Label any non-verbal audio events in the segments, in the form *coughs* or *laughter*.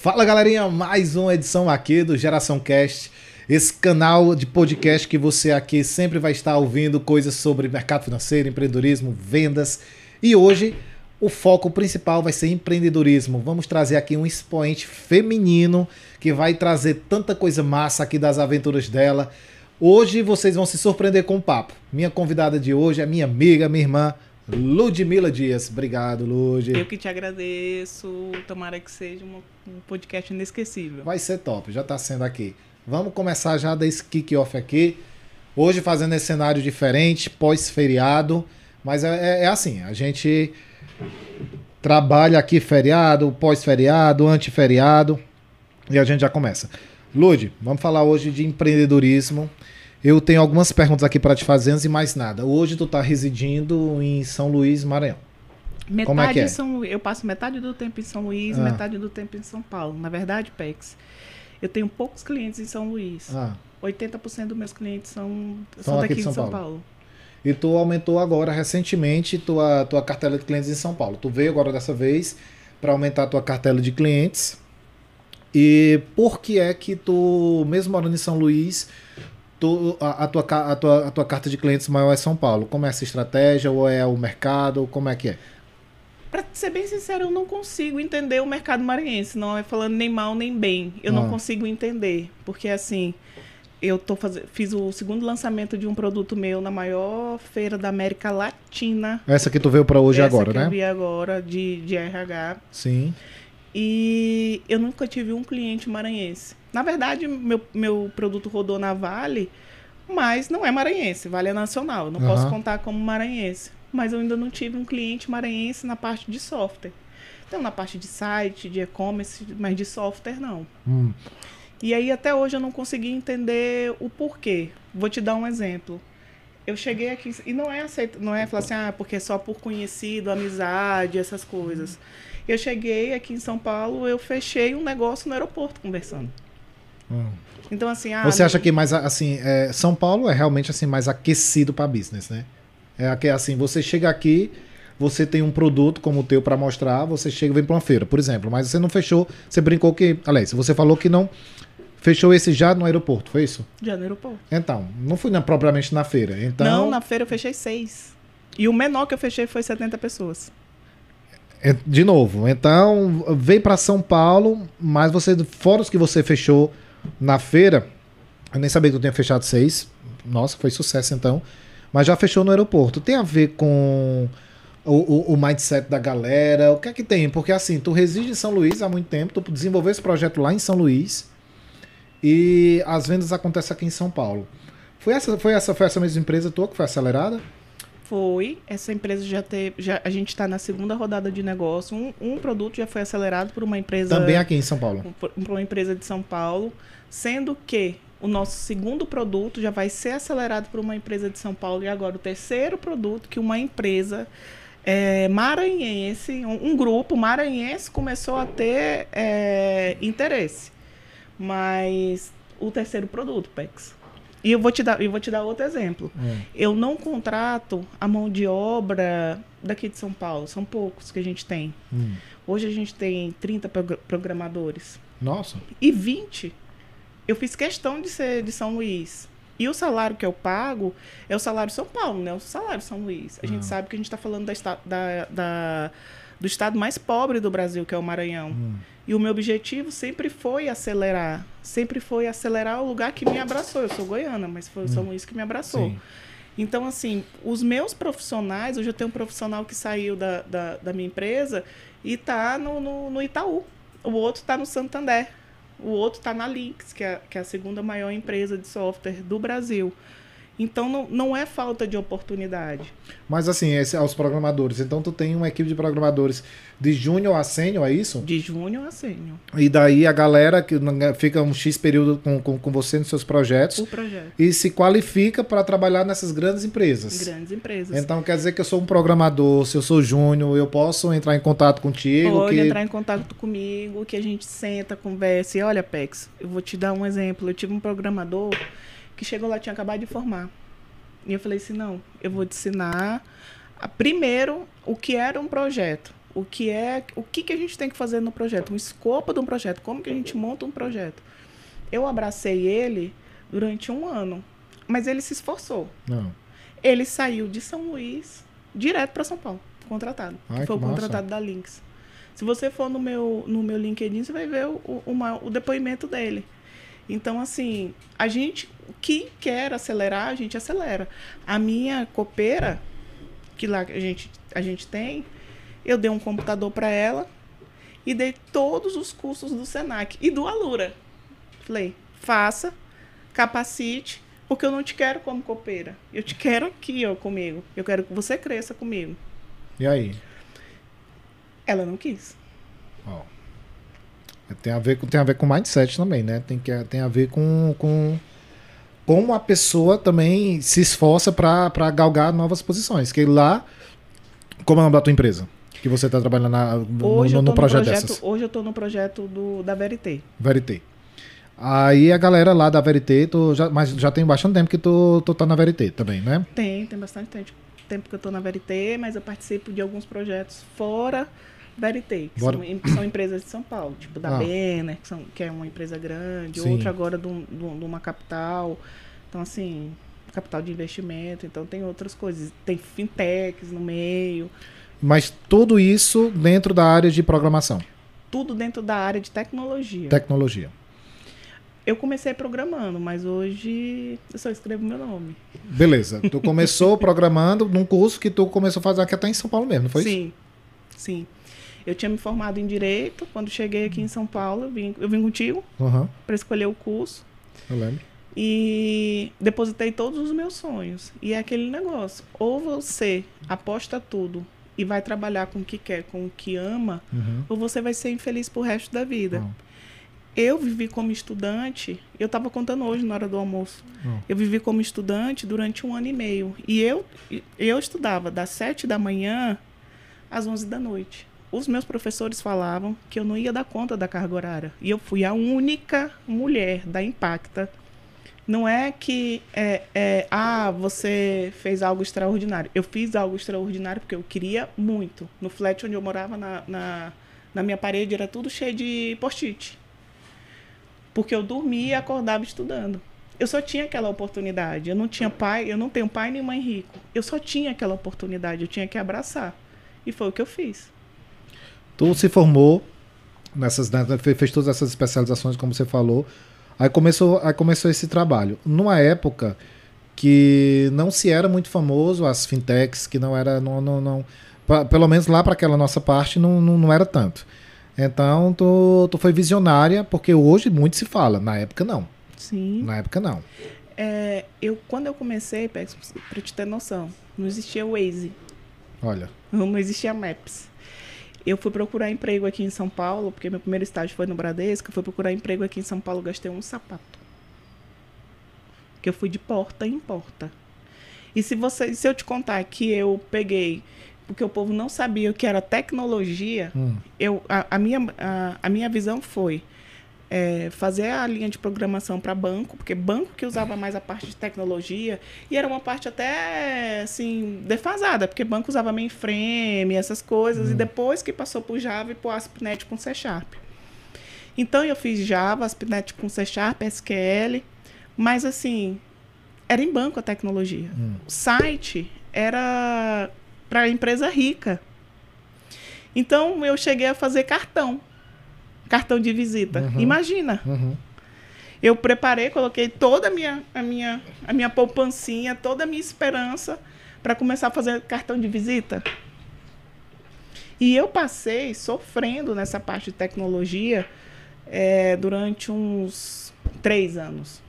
Fala galerinha, mais uma edição aqui do Geração Cast, esse canal de podcast que você aqui sempre vai estar ouvindo coisas sobre mercado financeiro, empreendedorismo, vendas. E hoje o foco principal vai ser empreendedorismo. Vamos trazer aqui um expoente feminino que vai trazer tanta coisa massa aqui das aventuras dela. Hoje vocês vão se surpreender com o papo. Minha convidada de hoje é minha amiga, minha irmã, Ludmila Dias. Obrigado, Lud. Eu que te agradeço. Tomara que seja um, podcast inesquecível. Vai ser top, já está sendo aqui. Vamos começar já desse kick-off aqui. Hoje fazendo esse cenário diferente, pós-feriado. Mas é, é, é assim, a gente trabalha aqui feriado, pós-feriado, anti-feriado. E a gente já começa. Lud, vamos falar hoje de empreendedorismo. Eu tenho algumas perguntas aqui para te fazer antes de mais nada. Hoje tu está residindo em São Luís, Maranhão. Metade Como é que é? São, eu passo metade do tempo em São Luís, Ah. metade do tempo em São Paulo. Na verdade, Pex, eu tenho poucos clientes em São Luís. Ah, 80% dos meus clientes são, São são aqui daqui de São, Paulo. Paulo. e tu aumentou agora recentemente tua, tua cartela de clientes em São Paulo. Tu veio agora dessa vez para aumentar a tua cartela de clientes. E por que é que tu, mesmo morando em São Luís, tu, a, a tua, a, tua, a tua carta de clientes maior é São Paulo? Como é essa estratégia? Ou é o mercado? Como é que é? Pra ser bem sincero, eu não consigo entender o mercado maranhense. Não é falando nem mal nem bem. Eu Ah. não consigo entender. Porque assim, eu tô fazendo, fiz o segundo lançamento de um produto meu na maior feira da América Latina. Essa que tu veio para hoje Essa agora, que né? Eu vi agora de, de RH. Sim. E eu nunca tive um cliente maranhense. Na verdade, meu, meu produto rodou na Vale, mas não é maranhense, Vale é nacional. Eu não Aham. posso contar como maranhense. Mas eu ainda não tive um cliente maranhense na parte de software. Então, na parte de site, de e-commerce, mas de software, não. Hum. E aí, até hoje, eu não consegui entender o porquê. Vou te dar um exemplo. Eu cheguei aqui, e não é aceito, não é falar assim, ah, porque é só por conhecido, amizade, essas coisas. Eu cheguei aqui em São Paulo, eu fechei um negócio no aeroporto conversando. Hum. Então, assim, ah, Você acha que mais assim, é, São Paulo é realmente assim mais aquecido para business, né? É que assim, você chega aqui, você tem um produto como o teu para mostrar, você chega e vem para uma feira, por exemplo, mas você não fechou, você brincou que, aliás, você falou que não fechou esse já no aeroporto, foi isso? Já no aeroporto. Então, não fui na- propriamente na feira. Então, Não, na feira eu fechei seis. E o menor que eu fechei foi 70 pessoas. é, de novo, então veio para São Paulo, mas você fora os que você fechou na feira, eu nem sabia que tu tinha fechado seis. Nossa, foi sucesso então. Mas já fechou no aeroporto. Tem a ver com o, o- o mindset da galera? O que é que tem? Porque assim, tu reside em São Luís há muito tempo, tu desenvolveu esse projeto lá em São Luís e as vendas acontecem aqui em São Paulo. Foi essa, foi essa, foi essa mesma empresa tua que foi acelerada? Foi. Essa empresa já teve. Já, a gente está na segunda rodada de negócio. Um, um produto já foi acelerado por uma empresa. Também aqui em São Paulo. por por uma empresa de São Paulo, sendo que o nosso segundo produto já vai ser acelerado por uma empresa de São Paulo e agora o terceiro produto que uma empresa é, maranhense, um, um grupo maranhense começou a ter é, interesse. Mas o terceiro produto, Pex. E eu vou te dar, eu vou te dar outro exemplo. Hum. Eu não contrato a mão de obra daqui de São Paulo, são poucos que a gente tem. Hum. Hoje a gente tem 30 progr- programadores. Nossa. E 20, eu fiz questão de ser de São Luís. E o salário que eu pago é o salário São Paulo, né? O salário São Luís. A Ah. gente sabe que a gente está falando da, da- da- do estado mais pobre do Brasil, que é o Maranhão. Hum. E o meu objetivo sempre foi acelerar. Sempre foi acelerar o lugar que me abraçou. Eu sou goiana, mas foi o São Luís que me abraçou. Sim. Então, assim, os meus profissionais, hoje eu tenho um profissional que saiu da, da, da minha empresa e está no, no, no Itaú. O outro está no Santander. O outro está na Lynx, que é, que é a segunda maior empresa de software do Brasil. Então, não, não é falta de oportunidade. Mas assim, esse, aos programadores. Então tu tem uma equipe de programadores de júnior a sênior, é isso? De júnior a sênior. E daí a galera que fica um X período com, com, com você nos seus projetos O projeto. e se qualifica para trabalhar nessas grandes empresas. Grandes empresas. Então quer dizer que eu sou um programador, se eu sou júnior, eu posso entrar em contato contigo. Pode que... entrar em contato comigo, que a gente senta, conversa. E olha, Pex, eu vou te dar um exemplo. Eu tive um programador que chegou lá, tinha acabado de formar. E eu falei assim, não, eu vou te ensinar primeiro o que era um projeto. o que é, o que, que a gente tem que fazer no projeto, o escopo de um projeto, como que a gente monta um projeto. Eu abracei ele durante um ano, mas ele se esforçou. Não. Ele saiu de São Luís direto para São Paulo, contratado. Ai, foi o contratado da Lynx. Se você for no meu, no meu LinkedIn, você vai ver o, o, uma- o depoimento dele. Então, assim, a gente que quer acelerar, a gente acelera. A minha copeira, que lá a gente, a gente tem, eu dei um computador para ela e dei todos os cursos do Senac e do Alura. Falei, faça, capacite, porque eu não te quero como copeira. Eu te quero aqui, ó, comigo. Eu quero que você cresça comigo. E aí? Ela não quis. Ó. Tem a ver com, tem a ver com mindset também, né? Tem, que, tem a ver com, com como a pessoa também se esforça para galgar novas posições. Que lá, como é o nome da tua empresa? Que você está trabalhando na, no, no- no projeto, projeto dessas. hoje eu tô no projeto do, da Verité. Verité. Aí a galera lá da Verité, tu já, mas já tem bastante tempo que tu, tu tá na Verité também, né? Tem, tem bastante tempo, tempo que eu tô na Verité, mas eu participo de alguns projetos fora Verité, que são, são empresas de São Paulo, tipo da Ah. Que, são, que é uma empresa grande, Sim. outra agora de, um- de um- uma capital. Então, assim, capital de investimento, então tem outras coisas. Tem fintechs no meio, Mas tudo isso dentro da área de programação, tudo dentro da área de tecnologia. tecnologia. Eu comecei programando, mas hoje eu só escrevo meu nome. Beleza. Tu começou *laughs* programando num curso que tu começou a fazer aqui até em São Paulo mesmo, não foi isso? sim, sim. Eu tinha me formado em Direito. Quando cheguei aqui em São Paulo, eu vim, eu vim contigo Aham, para escolher o curso. eu lembro. E depositei todos os meus sonhos. E é aquele negócio. Ou você aposta tudo e vai trabalhar com o que quer, com o que ama, Uhum. ou você vai ser infeliz pro resto da vida. Não. Eu vivi como estudante, eu estava contando hoje na hora do almoço. Não. Eu vivi como estudante durante um ano e meio. E eu, eu estudava das sete da manhã às onze da noite. Os meus professores falavam que eu não ia dar conta da carga horária. E eu fui a única mulher da Impacta. Não é que, é, é, ah, você fez algo extraordinário. Eu fiz algo extraordinário porque eu queria muito. No flat onde eu morava, na, na, na minha parede, era tudo cheio de post-it. Porque eu dormia e acordava estudando. Eu só tinha aquela oportunidade. Eu não tinha pai, eu não tenho pai nem mãe rico. Eu só tinha aquela oportunidade, eu tinha que abraçar. E foi o que eu fiz. Tu se formou nessas, né, fe- fez todas essas especializações, como você falou. Aí começou, aí começou esse trabalho. Numa época que não se era muito famoso, as fintechs, que não era. Não, não, não, pa- pelo menos lá para aquela nossa parte não, não, não era tanto. Então tu, tu foi visionária, porque hoje muito se fala, na época não. Sim. Na época não. É, eu, quando eu comecei, para te ter noção, não existia Waze, Olha. não existia Maps. Eu fui procurar emprego aqui em São Paulo, porque meu primeiro estágio foi no Bradesco. Eu fui procurar emprego aqui em São Paulo, gastei um sapato. Que eu fui de porta em porta. E se você, se eu te contar que eu peguei, porque o povo não sabia o que era tecnologia, Hum. eu, a, a minha, a, a minha visão foi é, fazer a linha de programação para banco, porque banco que usava mais a parte de tecnologia, e era uma parte até assim, defasada, porque banco usava mainframe, essas coisas, e depois que passou para o Java e para o ASP.NET com C Sharp. Então eu fiz Java, ASP.NET com C Sharp, SQL, mas assim, era em banco a tecnologia. Hum. O site era para empresa rica. Então eu cheguei a fazer cartão. Cartão de visita. Uhum. Imagina. Uhum. Eu preparei, coloquei toda a minha, a minha, a minha poupancinha, toda a minha esperança para começar a fazer cartão de visita. E eu passei sofrendo nessa parte de tecnologia eh, durante uns três anos.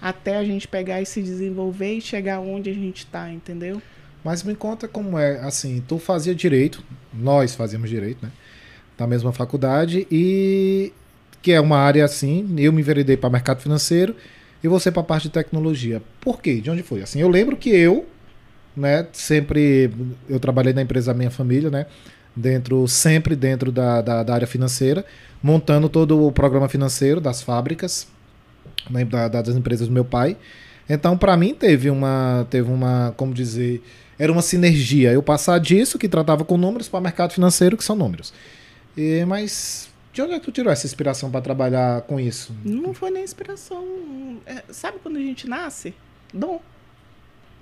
Até a gente pegar e se desenvolver e chegar onde a gente está, entendeu? Mas me conta como é, assim, tu fazia direito, nós fazíamos direito, né? Na mesma faculdade, e que é uma área assim, eu me enveredei para mercado financeiro e você para parte de tecnologia. Por quê? De onde foi? Assim, eu lembro que eu, né, sempre eu trabalhei na empresa da minha família, né? Dentro, sempre dentro da, da, da área financeira, montando todo o programa financeiro das fábricas, né, da- das empresas do meu pai. Então, para mim, teve uma, teve uma, como dizer, era uma sinergia. Eu passar disso, que tratava com números, para mercado financeiro, que são números. E, mas de onde é que tu tirou essa inspiração para trabalhar com isso? Não foi nem inspiração. É, sabe quando a gente nasce? Dom.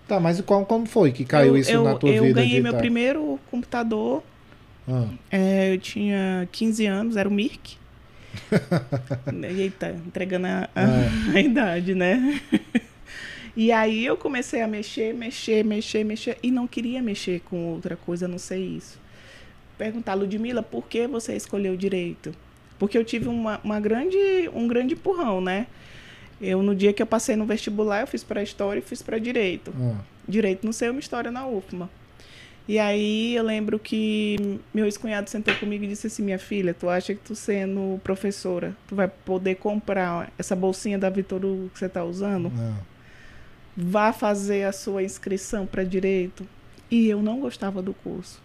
Tá, mas qual, como foi que caiu eu, isso eu, na tua eu vida? Eu ganhei meu tá? primeiro computador. Ah. É, eu tinha 15 anos, era o Mirk. *laughs* Eita, entregando a, a, É. *laughs* a idade, né? *laughs* E aí eu comecei a mexer, mexer, mexer, mexer. E não queria mexer com outra coisa, a não sei isso. Perguntar, Ludmilla, por que você escolheu direito? Porque eu tive uma, uma grande, um grande empurrão, né? Eu, no dia que eu passei no vestibular, eu fiz para História e fiz para Direito. Ah. Direito no seu, uma História na UFMA. E aí eu lembro que meu ex-cunhado sentou comigo e disse assim, minha filha, tu acha que tu sendo professora, tu vai poder comprar essa bolsinha da Vitor Hugo que você tá usando? Ah. Vá fazer a sua inscrição para Direito. E eu não gostava do curso.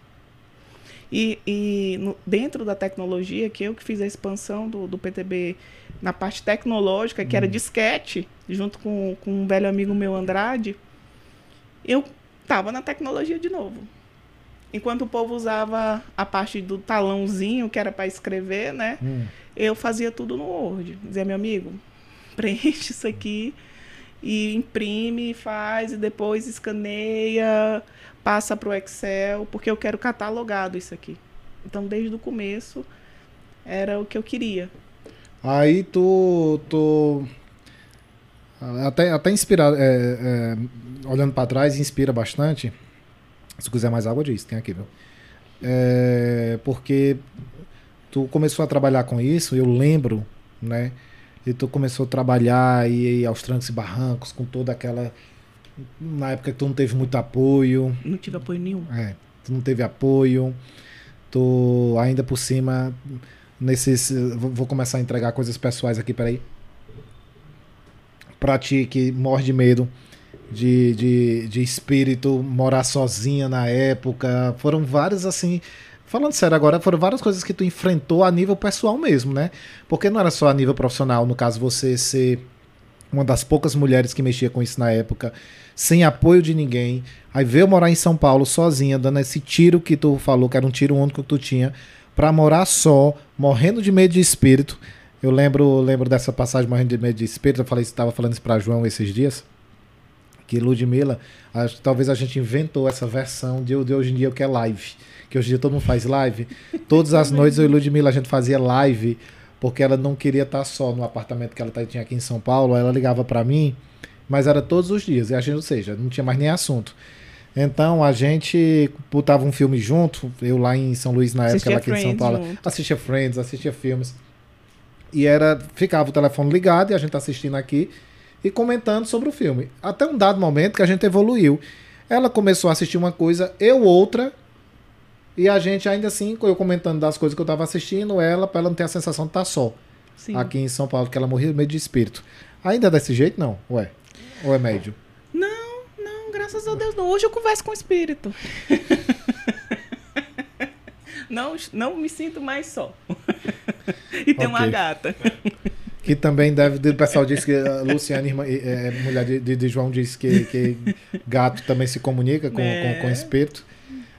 E, e no- dentro da tecnologia, que eu que fiz a expansão do, do PTB na parte tecnológica, que era disquete, junto com, com um velho amigo meu, Andrade, eu estava na tecnologia de novo. Enquanto o povo usava a parte do talãozinho, que era para escrever, né? Hum. Eu fazia tudo no Word. Dizia, meu amigo, *laughs* preenche isso aqui e imprime, faz, e depois escaneia, passa para o Excel, porque eu quero catalogado isso aqui. Então, desde o começo, era o que eu queria. Aí tu. tu até, até inspirar. é, é, olhando para trás, inspira bastante. Se quiser mais água, diz, tem aqui, viu? É, porque tu começou a trabalhar com isso, eu lembro, né? E tu começou a trabalhar e, e aos trancos e barrancos, com toda aquela. Na época que tu não teve muito apoio, Não tive apoio nenhum. é, tu não teve apoio, tu ainda por cima, nesses. Vou começar a entregar coisas pessoais aqui, peraí. Pra ti que morre de medo de, de, de espírito, morar sozinha na época. Foram várias assim. Falando sério agora, foram várias coisas que tu enfrentou a nível pessoal mesmo, né? Porque não era só a nível profissional, no caso, você ser uma das poucas mulheres que mexia com isso na época, sem apoio de ninguém. Aí veio morar em São Paulo sozinha, dando esse tiro que tu falou, que era um tiro único que tu tinha, pra morar só, morrendo de medo de espírito. Eu lembro, lembro dessa passagem morrendo de medo de espírito, eu falei, estava falando isso pra João esses dias. Que Ludmilla, que talvez a gente inventou essa versão de, de hoje em dia o que é live. Que hoje em dia todo mundo faz live. Todas as noites eu e Ludmilla a gente fazia live porque ela não queria estar só no apartamento que ela tá- tinha aqui em São Paulo. Ela ligava pra mim, mas era todos os dias. E a gente, ou seja, não tinha mais nem assunto. Então a gente botava um filme junto, eu lá em São Luís na época, ela aqui em São Paulo, junto. assistia Friends, assistia filmes. E era, ficava o telefone ligado e a gente assistindo aqui e comentando sobre o filme. Até um dado momento que a gente evoluiu. Ela começou a assistir uma coisa, eu outra, e a gente ainda assim, eu comentando das coisas que eu tava assistindo, ela, pra ela não ter a sensação de estar só Sim. aqui em São Paulo, que ela morria de medo de espírito. Ainda é desse jeito, não? Ué? Ou é médio? Não, não, graças a Deus não. Hoje eu converso com o espírito. *laughs* não, não me sinto mais só. *laughs* e tem uma gata. *laughs* Que também deve. O pessoal disse que a Luciana, irmã, é, é, mulher de, de- João, disse que, que gato também se comunica com, É. com, com espírito.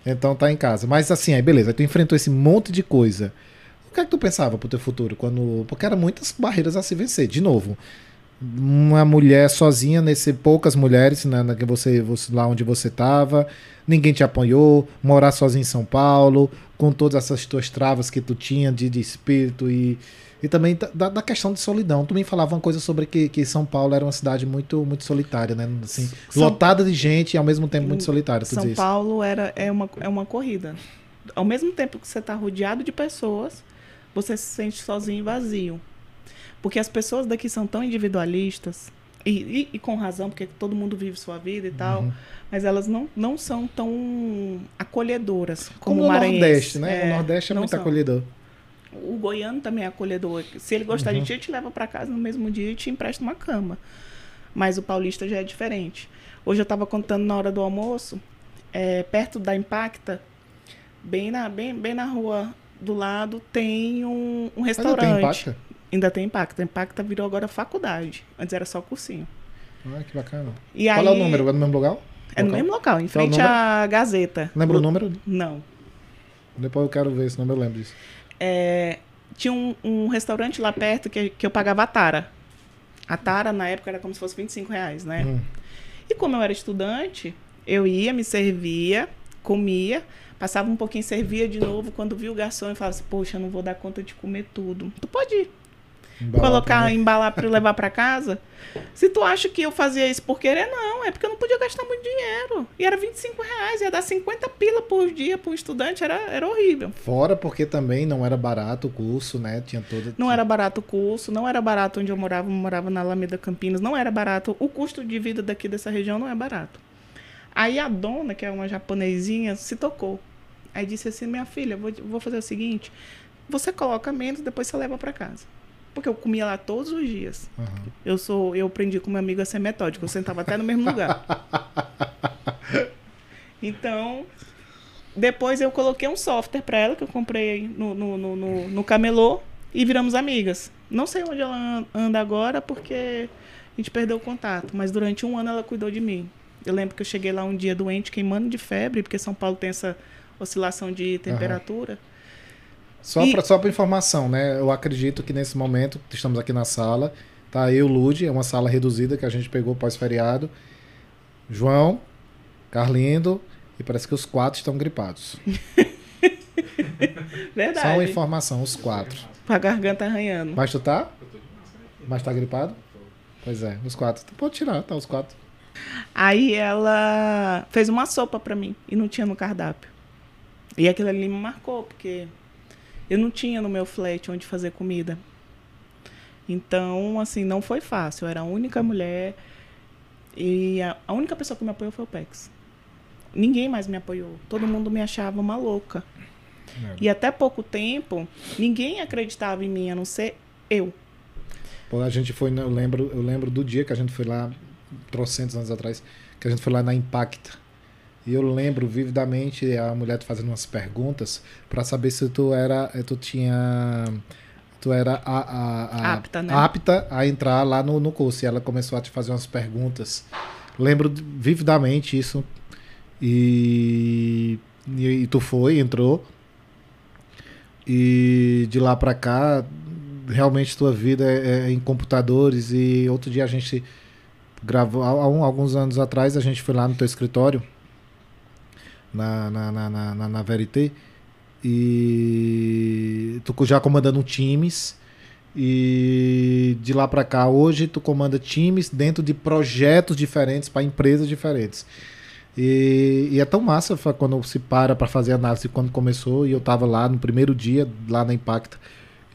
Então tá em casa. Mas assim, aí beleza, tu enfrentou esse monte de coisa. O que é que tu pensava pro teu futuro? quando Porque eram muitas barreiras a se vencer. De novo, uma mulher sozinha, nesse poucas mulheres, né, na que você, você- lá onde você tava, ninguém te apoiou, morar sozinho em São Paulo, com todas essas tuas travas que tu tinha de, de espírito e, e também da, da questão de solidão. Tu me falava uma coisa sobre que, que São Paulo era uma cidade muito, muito solitária, né? Assim, São- lotada de gente e ao mesmo tempo muito solitária. Tu São dizes. Paulo era, é, uma, é uma corrida. Ao mesmo tempo que você está rodeado de pessoas, você se sente sozinho e vazio. Porque as pessoas daqui são tão individualistas, e, e- e com razão, porque todo mundo vive sua vida e tal, Uhum. mas elas não, não são tão acolhedoras como, Como o maranhense. Nordeste, né? o Nordeste é muito são. acolhedor. O goiano também é acolhedor. Se ele gostar Uhum. de ti, te leva para casa no mesmo dia e te empresta uma cama. Mas o paulista já é diferente. Hoje eu estava contando na hora do almoço, é, perto da Impacta, bem na, bem, bem na rua do lado, tem um, um restaurante. tem impacto? Ainda tem Impacta. Impacta virou agora faculdade. Antes era só cursinho. Ah, que bacana. E Qual aí, é o número? É no mesmo lugar? É no Local? mesmo local, em é frente à Gazeta. Lembra o número? Não. Depois eu quero ver, senão eu lembro disso. É, tinha um, um restaurante lá perto que, que eu pagava a tara. A tara, na época, era como se fosse 25 reais, né? Hum. E como eu era estudante, eu ia, me servia, comia, passava um pouquinho, servia de novo. Quando via o garçom, eu falava assim, poxa, eu não vou dar conta de comer tudo. Tu pode Embalar colocar, embalar para levar para casa? Se tu acha que eu fazia isso por querer, não. É porque eu não podia gastar muito dinheiro. E era 25 reais, ia dar 50 pila por dia para um estudante, era, era horrível. Fora porque também não era barato o curso, né? Tinha toda. Não era barato o curso, não era barato onde eu morava, eu morava na Alameda Campinas, não era barato. O custo de vida daqui dessa região não é barato. Aí a dona, que é uma japonesinha, se tocou. Aí disse assim: Minha filha, vou, vou fazer o seguinte: você coloca menos, depois você leva para casa. Porque eu comia lá todos os dias. Aham. Eu sou, eu aprendi com meu amigo a ser metódico. Eu sentava até no mesmo lugar. *laughs* Então, depois eu coloquei um software para ela que eu comprei no, no, no, no, no camelô e viramos amigas. Não sei onde ela an- anda agora porque a gente perdeu o contato, mas durante um ano ela cuidou de mim. Eu lembro que eu cheguei lá um dia doente, queimando de febre, porque São Paulo tem essa oscilação de temperatura. Só E- para informação, né? Eu acredito que nesse momento, estamos aqui na sala, tá eu, Lude, é uma sala reduzida que a gente pegou pós-feriado. João, Carlindo, e parece que os quatro estão gripados. *laughs* Só uma Verdade. informação, os quatro. Com a garganta arranhando. Mas tu tá? Mas tá gripado? Pois é, os quatro. Tu pode tirar, tá? Os quatro. Aí ela fez uma sopa pra mim e não tinha no cardápio. E aquilo ali me marcou, porque eu não tinha no meu flat onde fazer comida. Então, assim, não foi fácil. Eu era a única mulher e a, a única pessoa que me apoiou foi o Pex. Ninguém mais me apoiou. Todo mundo me achava uma louca. E até pouco tempo, ninguém acreditava em mim, a não ser eu. Pô, a gente foi, eu lembro, eu lembro do dia que a gente foi lá, trocentos anos atrás, que a gente foi lá na Impacta. E eu lembro vividamente a mulher te fazendo umas perguntas para saber se tu era, eh, tu tinha, tu era a, a- a- Apta, né? apta a entrar lá no, no curso. E ela começou a te fazer umas perguntas. Lembro vividamente isso. E, e, e tu foi, entrou. E de lá pra cá, realmente tua vida é, é em computadores. E outro dia a gente gravou, há, alguns anos atrás, a gente foi lá no teu escritório, na, na, na, na, na, Verité, e tu já comandando times. E de lá pra cá, hoje tu comanda times dentro de projetos diferentes para empresas diferentes. E, e é tão massa quando se para para fazer análise quando começou e eu tava lá no primeiro dia, lá na Impacta.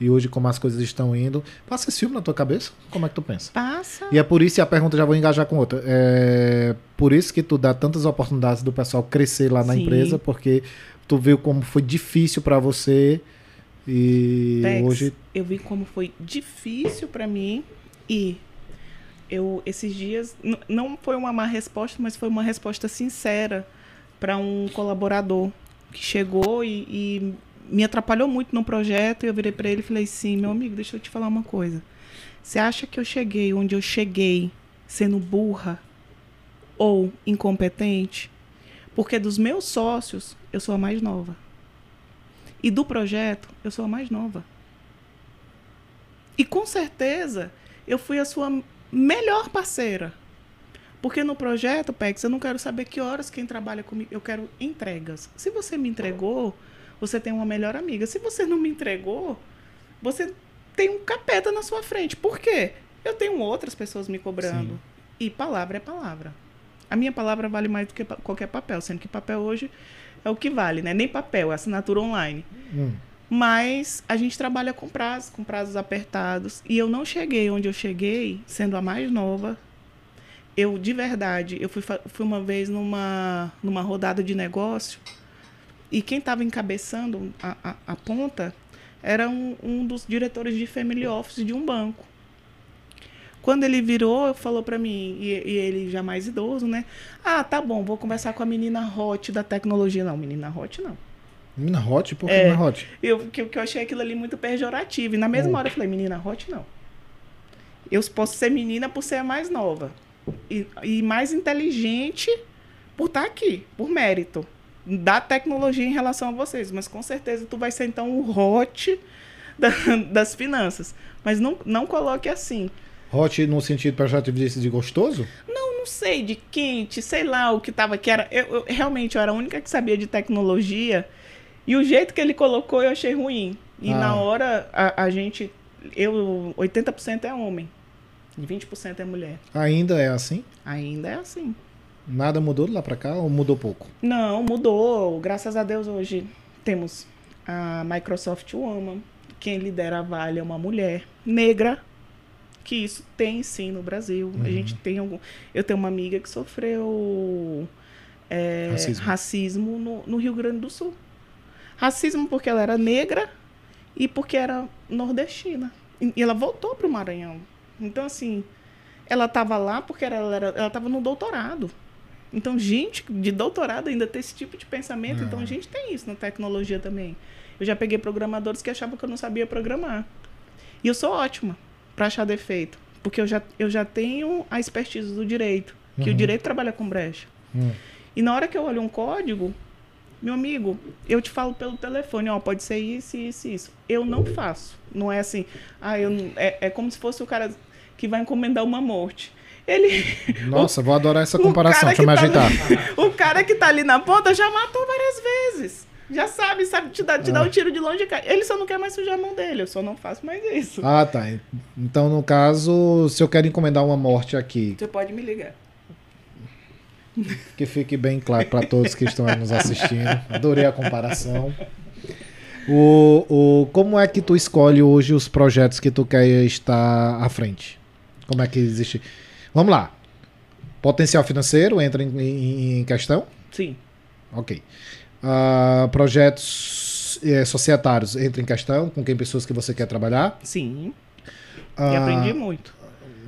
E hoje, como as coisas estão indo. Passa esse filme na tua cabeça? Como é que tu pensa? Passa. E é por isso, e a pergunta já vou engajar com outra. É por isso que tu dá tantas oportunidades do pessoal crescer lá na Sim. empresa, porque tu viu como foi difícil para você. E Tex, hoje. eu vi como foi difícil pra mim e eu esses dias não foi uma má resposta, mas foi uma resposta sincera para um colaborador que chegou e, e me atrapalhou muito no projeto e eu virei para ele e falei sim, meu amigo, deixa eu te falar uma coisa. Você acha que eu cheguei onde eu cheguei sendo burra ou incompetente? Porque dos meus sócios, eu sou a mais nova. E do projeto, eu sou a mais nova. E com certeza, eu fui a sua melhor parceira. Porque no projeto, Pex, eu não quero saber que horas quem trabalha comigo, eu quero entregas. Se você me entregou, você tem uma melhor amiga. Se você não me entregou, você tem um capeta na sua frente. Por quê? Eu tenho outras pessoas me cobrando. Sim. E palavra é palavra. A minha palavra vale mais do que qualquer papel, sendo que papel hoje é o que vale, né? Nem papel, é assinatura online. Hum, Mas a gente trabalha com prazos, com prazos apertados. E eu não cheguei onde eu cheguei, sendo a mais nova. Eu, de verdade, eu fui, fui uma vez numa, numa rodada de negócio e quem estava encabeçando a, a, a ponta era um, um dos diretores de family office de um banco. Quando ele virou, falou para mim, e, e ele já mais idoso, né? Ah, tá bom, vou conversar com a menina hot da tecnologia. Não, menina hot não. Menina hot? Por que É. menina hot? Eu, que, que eu achei aquilo ali muito pejorativo. E na mesma Hum. hora eu falei, menina hot não. Eu posso ser menina por ser a mais nova. E, e mais inteligente por estar aqui, por mérito da tecnologia em relação a vocês, mas com certeza tu vai ser então o hot da, das finanças. Mas não, não coloque assim. Hot no sentido pejorativo de, de gostoso? Não, não sei, de quente, sei lá o que tava que era. Eu, eu, realmente eu era a única que sabia de tecnologia. E o jeito que ele colocou eu achei ruim. E ah. na hora a, a gente. Eu, 80% é homem. E 20% é mulher. Ainda é assim? Ainda é assim. Nada mudou de lá para cá ou mudou pouco? Não, mudou. Graças a Deus hoje temos a Microsoft Woman. Quem lidera a Vale é uma mulher negra. Que isso tem sim no Brasil. Uhum. A gente tem algum. Eu tenho uma amiga que sofreu é, racismo, racismo no, no Rio Grande do Sul. Racismo porque ela era negra e porque era nordestina. E ela voltou para o Maranhão. Então, assim, ela estava lá porque ela estava no doutorado. Então, gente de doutorado ainda tem esse tipo de pensamento. Então, a é. gente tem isso na tecnologia também. Eu já peguei programadores que achavam que eu não sabia programar. E eu sou ótima para achar defeito. Porque eu já, eu já tenho a expertise do direito. Que uhum. o direito trabalha com brecha. Uhum. E na hora que eu olho um código, meu amigo, eu te falo pelo telefone, ó, pode ser isso, isso, isso. Eu não faço. Não é assim, ah, eu, é, é como se fosse o cara que vai encomendar uma morte. Ele. Nossa, o, vou adorar essa *laughs* comparação. Deixa eu me tá ajeitar. o cara que tá ali na ponta já matou várias vezes. Já sabe, sabe te dar, te dar um tiro de longe. Ele só não quer mais sujar a mão dele. Eu só não faço mais isso. Ah, tá. Então, no caso, se eu quero encomendar uma morte aqui. Você pode me ligar. Que fique bem claro para todos que estão nos assistindo. Adorei a comparação. O, o, como é que tu escolhe hoje os projetos que tu quer estar à frente? Como é que existe? Vamos lá. Potencial financeiro entra em, em, questão? Sim. Ok. Uh, projetos é, societários entra em questão com quem pessoas que você quer trabalhar? Sim. Uh, e aprendi muito.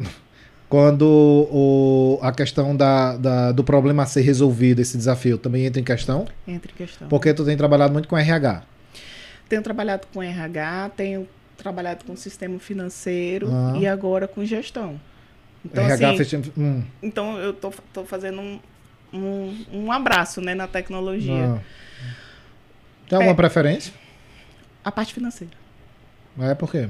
*laughs* Quando o, a questão da, da, do problema a ser resolvido, esse desafio, também entra em questão? Entra em questão. Porque tu tem trabalhado muito com RH. Tenho trabalhado com RH, tenho trabalhado com sistema financeiro ah. e agora com gestão. Então, RH assim, hum. então eu tô, tô fazendo um, um, um abraço né, na tecnologia. Ah. Tem alguma é, preferência? A parte financeira. É por quê?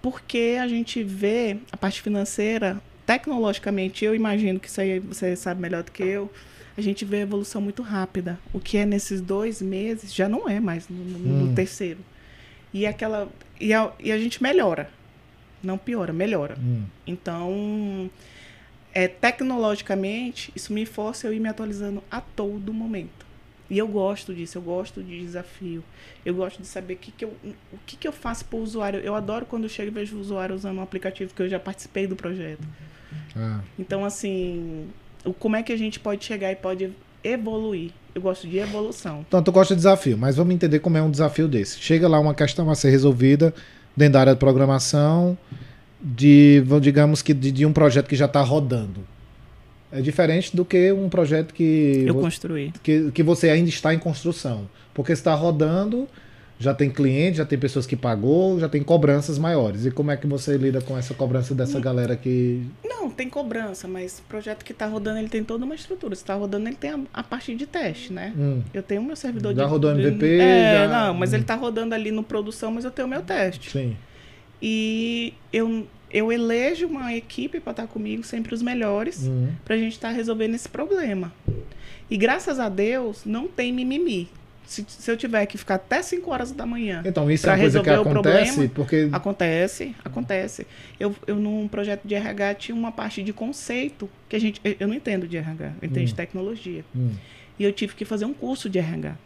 Porque a gente vê a parte financeira, tecnologicamente, eu imagino que isso aí você sabe melhor do que eu, a gente vê a evolução muito rápida. O que é nesses dois meses já não é mais no, no, hum. no terceiro. E aquela. E a, e a gente melhora. Não piora, melhora. Hum. Então, é, tecnologicamente, isso me força eu ir me atualizando a todo momento. E eu gosto disso, eu gosto de desafio. Eu gosto de saber que que eu, o que, que eu faço para o usuário. Eu adoro quando eu chego e vejo o usuário usando um aplicativo que eu já participei do projeto. Ah. Então, assim, o, como é que a gente pode chegar e pode evoluir? Eu gosto de evolução. Então, tu gosta de desafio, mas vamos entender como é um desafio desse. Chega lá uma questão a ser resolvida dentro da área de programação, de, digamos que de, de um projeto que já está rodando. É diferente do que um projeto que eu construí, que, que você ainda está em construção, porque está rodando, já tem cliente, já tem pessoas que pagou, já tem cobranças maiores. E como é que você lida com essa cobrança dessa não, galera que Não, tem cobrança, mas o projeto que está rodando ele tem toda uma estrutura. Se está rodando ele tem a, a, parte de teste, né? Hum. Eu tenho o meu servidor já de rodou MVP, é, já... não, mas hum. ele está rodando ali no produção, mas eu tenho o meu teste. Sim. E eu, eu elejo uma equipe para estar comigo, sempre os melhores, uhum. para a gente estar tá resolvendo esse problema. E graças a Deus, não tem mimimi. Se, se eu tiver que ficar até 5 horas da manhã então isso é uma coisa que acontece problema, porque acontece acontece eu, eu num projeto de RH tinha uma parte de conceito que a gente eu, eu não entendo de RH eu entendo hum. de tecnologia hum. e eu tive que fazer um curso de RH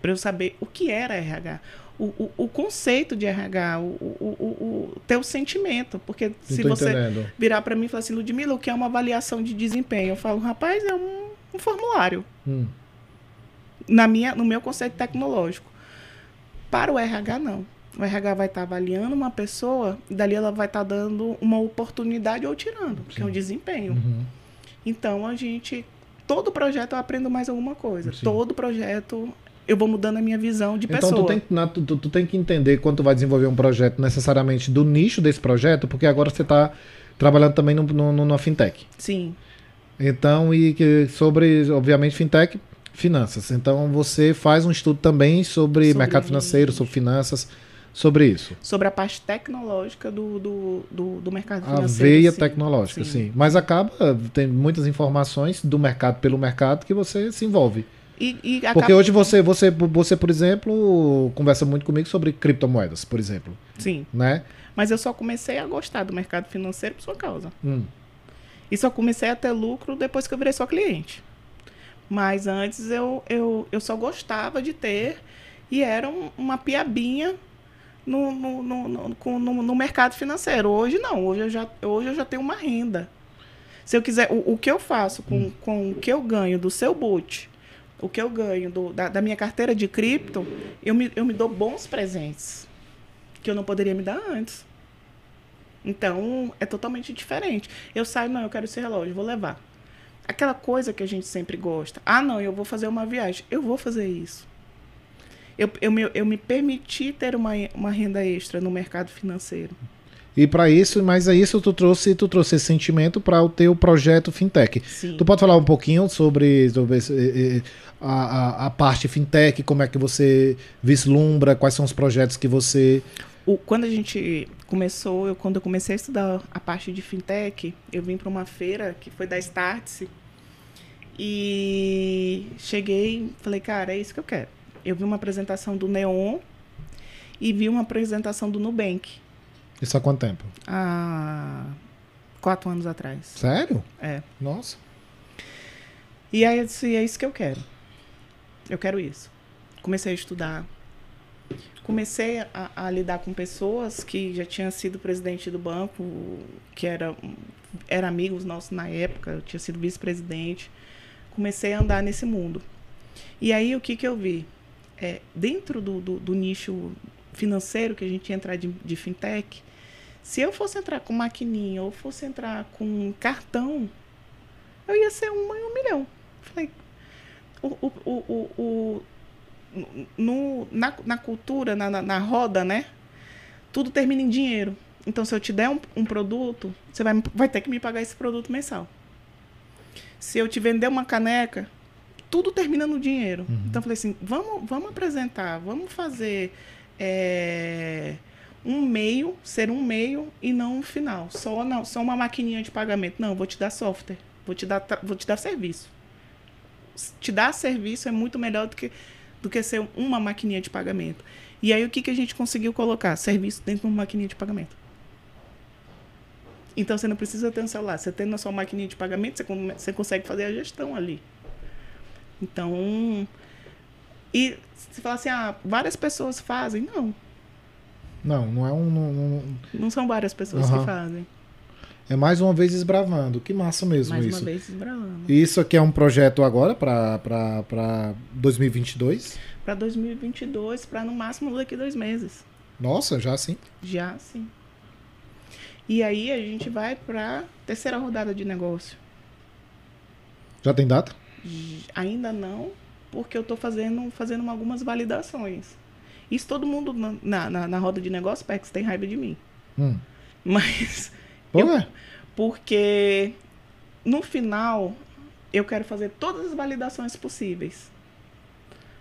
para eu saber o que era RH o, o, o, conceito de RH, o, o, o, teu sentimento. Porque se você entendendo. virar para mim e falar assim, Ludmila, o que é uma avaliação de desempenho? Eu falo, rapaz, é um, um formulário. Hum. Na minha, no meu conceito tecnológico. Para o RH, não. O RH vai estar tá avaliando uma pessoa e dali ela vai estar tá dando uma oportunidade ou tirando, Sim. que é um desempenho. Uhum. Então a gente. Todo projeto eu aprendo mais alguma coisa. Sim. Todo projeto eu vou mudando a minha visão de então, pessoa. Então, tu, tu, tu, tem que entender quando tu vai desenvolver um projeto necessariamente do nicho desse projeto, porque agora você está trabalhando também no, no, no, fintech. Sim. Então, e sobre, obviamente, fintech, finanças. Então, você faz um estudo também sobre, Sobre mercado financeiro, sobre finanças, sobre isso. Sobre a parte tecnológica do, do, do, do mercado A financeiro. veia sim. tecnológica, sim. Sim. Mas acaba, tem muitas informações do mercado pelo mercado que você se envolve. E, e Porque hoje você, você, você, por exemplo, conversa muito comigo sobre criptomoedas, por exemplo, Sim. né? Mas eu só comecei a gostar do mercado financeiro por sua causa. Hum. E só comecei a ter lucro depois que eu virei sua cliente. Mas antes eu, eu, eu só gostava de ter e era um- uma piabinha no, no, no, no, no- no mercado financeiro. Hoje não, hoje eu já, hoje eu já tenho uma renda. Se eu quiser, o, o que eu faço com, com o que eu ganho do seu boot, o que eu ganho do- da, da minha carteira de cripto, eu me, eu me dou bons presentes que eu não poderia me dar antes. Então, é totalmente diferente. Eu saio, não, eu quero esse relógio, vou levar. Aquela coisa que a gente sempre gosta. Ah, não, eu vou fazer uma viagem. Eu vou fazer isso. Eu, eu, me, eu me permiti ter uma, uma renda extra no mercado financeiro. E para isso, mas é isso tu trouxe, tu trouxe esse sentimento para o teu projeto fintech. Sim. Tu pode falar um pouquinho sobre, sobre a, a, a parte fintech, como é que você vislumbra, quais são os projetos que você. O- quando a gente começou, eu, quando eu comecei a estudar a parte de fintech, eu vim para uma feira que foi da Startse e cheguei falei, cara, é isso que eu quero. Eu vi uma apresentação do Neon e vi uma apresentação do Nubank Isso há quanto tempo? há quatro anos atrás. Sério? É. Nossa. E aí eu disse, é isso que eu quero. Eu quero isso. Comecei a estudar. Comecei a, a lidar com pessoas que já tinham sido presidente do banco, que era, era amigos nossos na época, eu tinha sido vice-presidente. Comecei a andar nesse mundo. E aí o que, que eu vi? É, dentro do, do, do nicho financeiro que a gente ia entrar de, de fintech, se eu fosse entrar com maquininha ou fosse entrar com cartão, eu ia ser uma em um milhão. Falei, o, o, o, o, no, na, na cultura, na, na, na roda, né? Tudo termina em dinheiro. Então, se eu te der um, um produto, você vai, vai ter que me pagar esse produto mensal. Se eu te vender uma caneca, tudo termina no dinheiro. Então, eu falei assim: vamos, vamos apresentar, vamos fazer é, um meio, ser um meio e não um final. Só, não, só uma maquininha de pagamento. Não, vou te dar software, vou te dar, vou te dar serviço. Te dar serviço é muito melhor do que, do que ser uma maquininha de pagamento. E aí, o que, que a gente conseguiu colocar? Serviço dentro de uma maquininha de pagamento. Então, você não precisa ter um celular. Você tendo a sua maquininha de pagamento, você, você consegue fazer a gestão ali. Então, e se falar assim, ah, várias pessoas fazem. Não, Não, não é um. não- não- não são várias pessoas Aham. que fazem. É mais uma vez esbravando. Que massa mesmo Mais isso. uma vez, esbralando. E isso aqui é um projeto agora para 2022? Para 2022, para no máximo daqui dois meses. Nossa, já sim. Já sim. E aí a gente vai para terceira rodada de negócio. Já tem data? Ainda não, porque eu estou fazendo, fazendo algumas validações. Isso todo mundo na, na, na- na roda de negócio, Pex, tem raiva de mim. Hum. Mas Eu- é? porque no final eu quero fazer todas as validações possíveis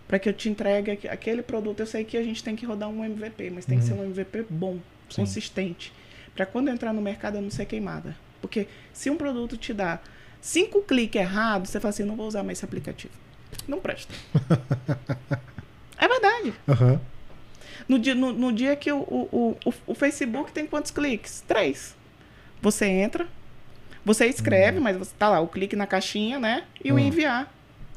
para que eu te entregue aqu- aquele produto. Eu sei que a gente tem que rodar um MVP, mas tem que ser um MVP bom, Sim. consistente, para quando eu entrar no mercado eu não ser queimada. Porque se um produto te dá cinco cliques errados, você fala assim, não vou usar mais esse aplicativo. Não presta. *laughs* é verdade. Aham. No dia, no, no dia que o, o, o, o Facebook tem quantos cliques? Três. Você entra, você escreve, mas você tá lá, o clique na caixinha, né? E o Uhum. enviar.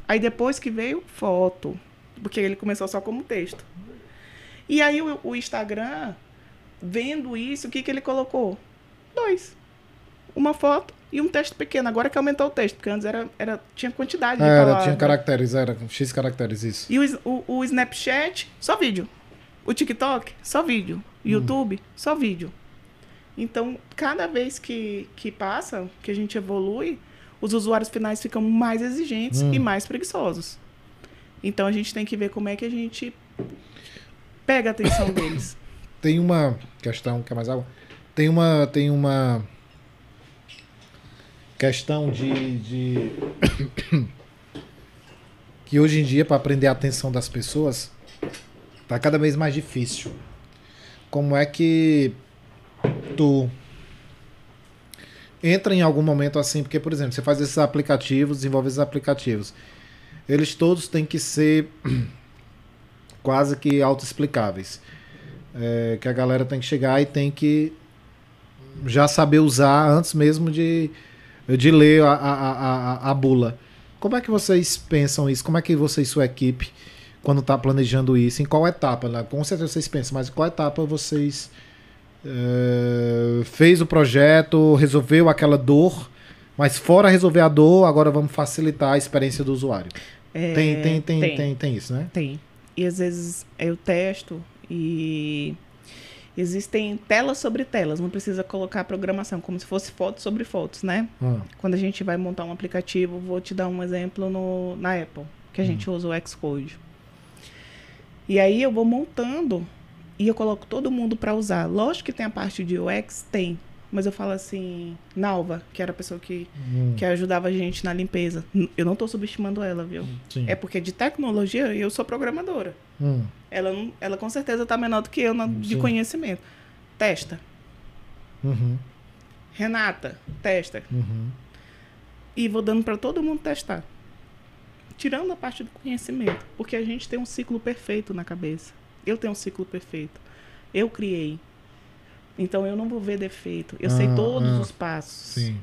Aí depois que veio, foto. Porque ele começou só como texto. E aí o, o Instagram, vendo isso, o que, que ele colocou? Dois. Uma foto e um texto pequeno. Agora que aumentou o texto, porque antes era, era, tinha quantidade de Era, palavras. tinha caracteres, era X caracteres, isso. E o, o, o Snapchat, só vídeo. O TikTok, só vídeo. YouTube, só vídeo. Então, cada vez que, que passa, que a gente evolui, os usuários finais ficam mais exigentes Hum. e mais preguiçosos. Então, a gente tem que ver como é que a gente pega a atenção *coughs* deles. Tem uma questão, quer mais água? Tem uma, tem uma questão de, de... *coughs* que hoje em dia para aprender a atenção das pessoas tá cada vez mais difícil. Como é que tu entra em algum momento assim, porque por exemplo, você faz esses aplicativos, desenvolve esses aplicativos. Eles todos têm que ser *clears throat* quase que autoexplicáveis. É, que a galera tem que chegar e tem que já saber usar antes mesmo de, de ler a, a, a, a bula. Como é que vocês pensam isso? Como é que você e sua equipe, quando está planejando isso, em qual etapa? Né? Com certeza vocês pensam, mas em qual etapa vocês é, fez o projeto, resolveu aquela dor, mas fora resolver a dor, agora vamos facilitar a experiência do usuário. É, tem, tem, tem, tem, tem, tem isso, né? Tem. E às vezes eu testo e existem telas sobre telas, não precisa colocar programação, como se fosse foto sobre fotos, né? Ah. Quando a gente vai montar um aplicativo, vou te dar um exemplo no, na Apple, que a hum. gente usa o Xcode. E aí eu vou montando e eu coloco todo mundo para usar. Lógico que tem a parte de UX, tem, mas eu falo assim, Nalva, que era a pessoa que, hum. que ajudava a gente na limpeza. Eu não estou subestimando ela, viu? Sim. É porque de tecnologia eu sou programadora. Hum. Ela, ela com certeza está menor do que eu na, de conhecimento. Testa. Uhum. Renata, testa. Uhum. E vou dando para todo mundo testar. Tirando a parte do conhecimento. Porque a gente tem um ciclo perfeito na cabeça. Eu tenho um ciclo perfeito. Eu criei. Então eu não vou ver defeito. Eu ah, sei todos ah, os passos. Sim.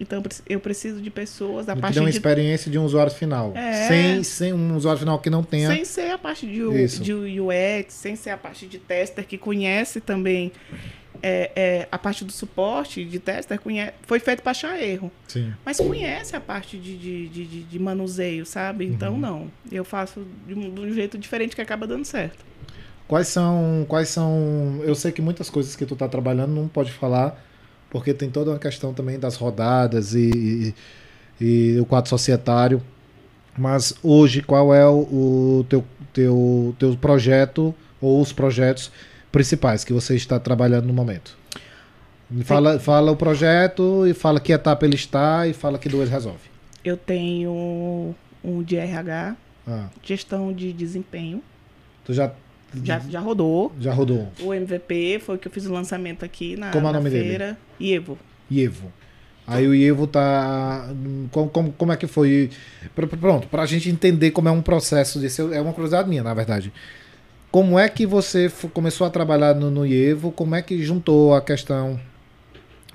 Então eu preciso de pessoas a partir de uma de... experiência de um usuário final. É. Sem, sem um usuário final que não tenha. Sem ser a parte de, de UX, sem ser a parte de tester que conhece também é, é, a parte do suporte de tester conhece, foi feito para achar erro. Sim. Mas conhece a parte de, de, de, de manuseio, sabe? Então uhum. não. Eu faço de um, de um jeito diferente que acaba dando certo. Quais são, quais são. Eu sei que muitas coisas que tu tá trabalhando não pode falar, porque tem toda uma questão também das rodadas e, e, e o quadro societário. Mas hoje, qual é o, o teu, teu, teu projeto ou os projetos principais que você está trabalhando no momento? Fala, fala o projeto e fala que etapa ele está e fala que duas resolve. Eu tenho um de RH, ah. gestão de desempenho. Tu já já, já rodou. Já rodou. O MVP foi o que eu fiz o lançamento aqui na, como é o nome feira. Dele? Ievo. Ievo. Aí o Ievo tá. Como, como, como é que foi? Pronto, para a gente entender como é um processo desse. É uma curiosidade minha, na verdade. Como é que você começou a trabalhar no, no Ievo? Como é que juntou a questão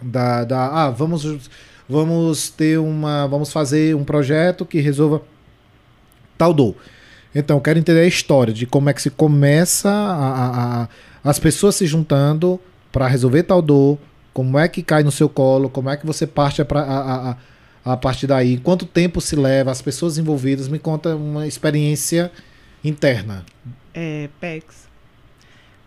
da. da ah, vamos, vamos ter uma. Vamos fazer um projeto que resolva tal dor. Então, quero entender a história de como é que se começa a, a, a as pessoas se juntando para resolver tal dor, como é que cai no seu colo, como é que você parte a, a, a, a partir daí, quanto tempo se leva, as pessoas envolvidas, me conta uma experiência interna. É, PEX.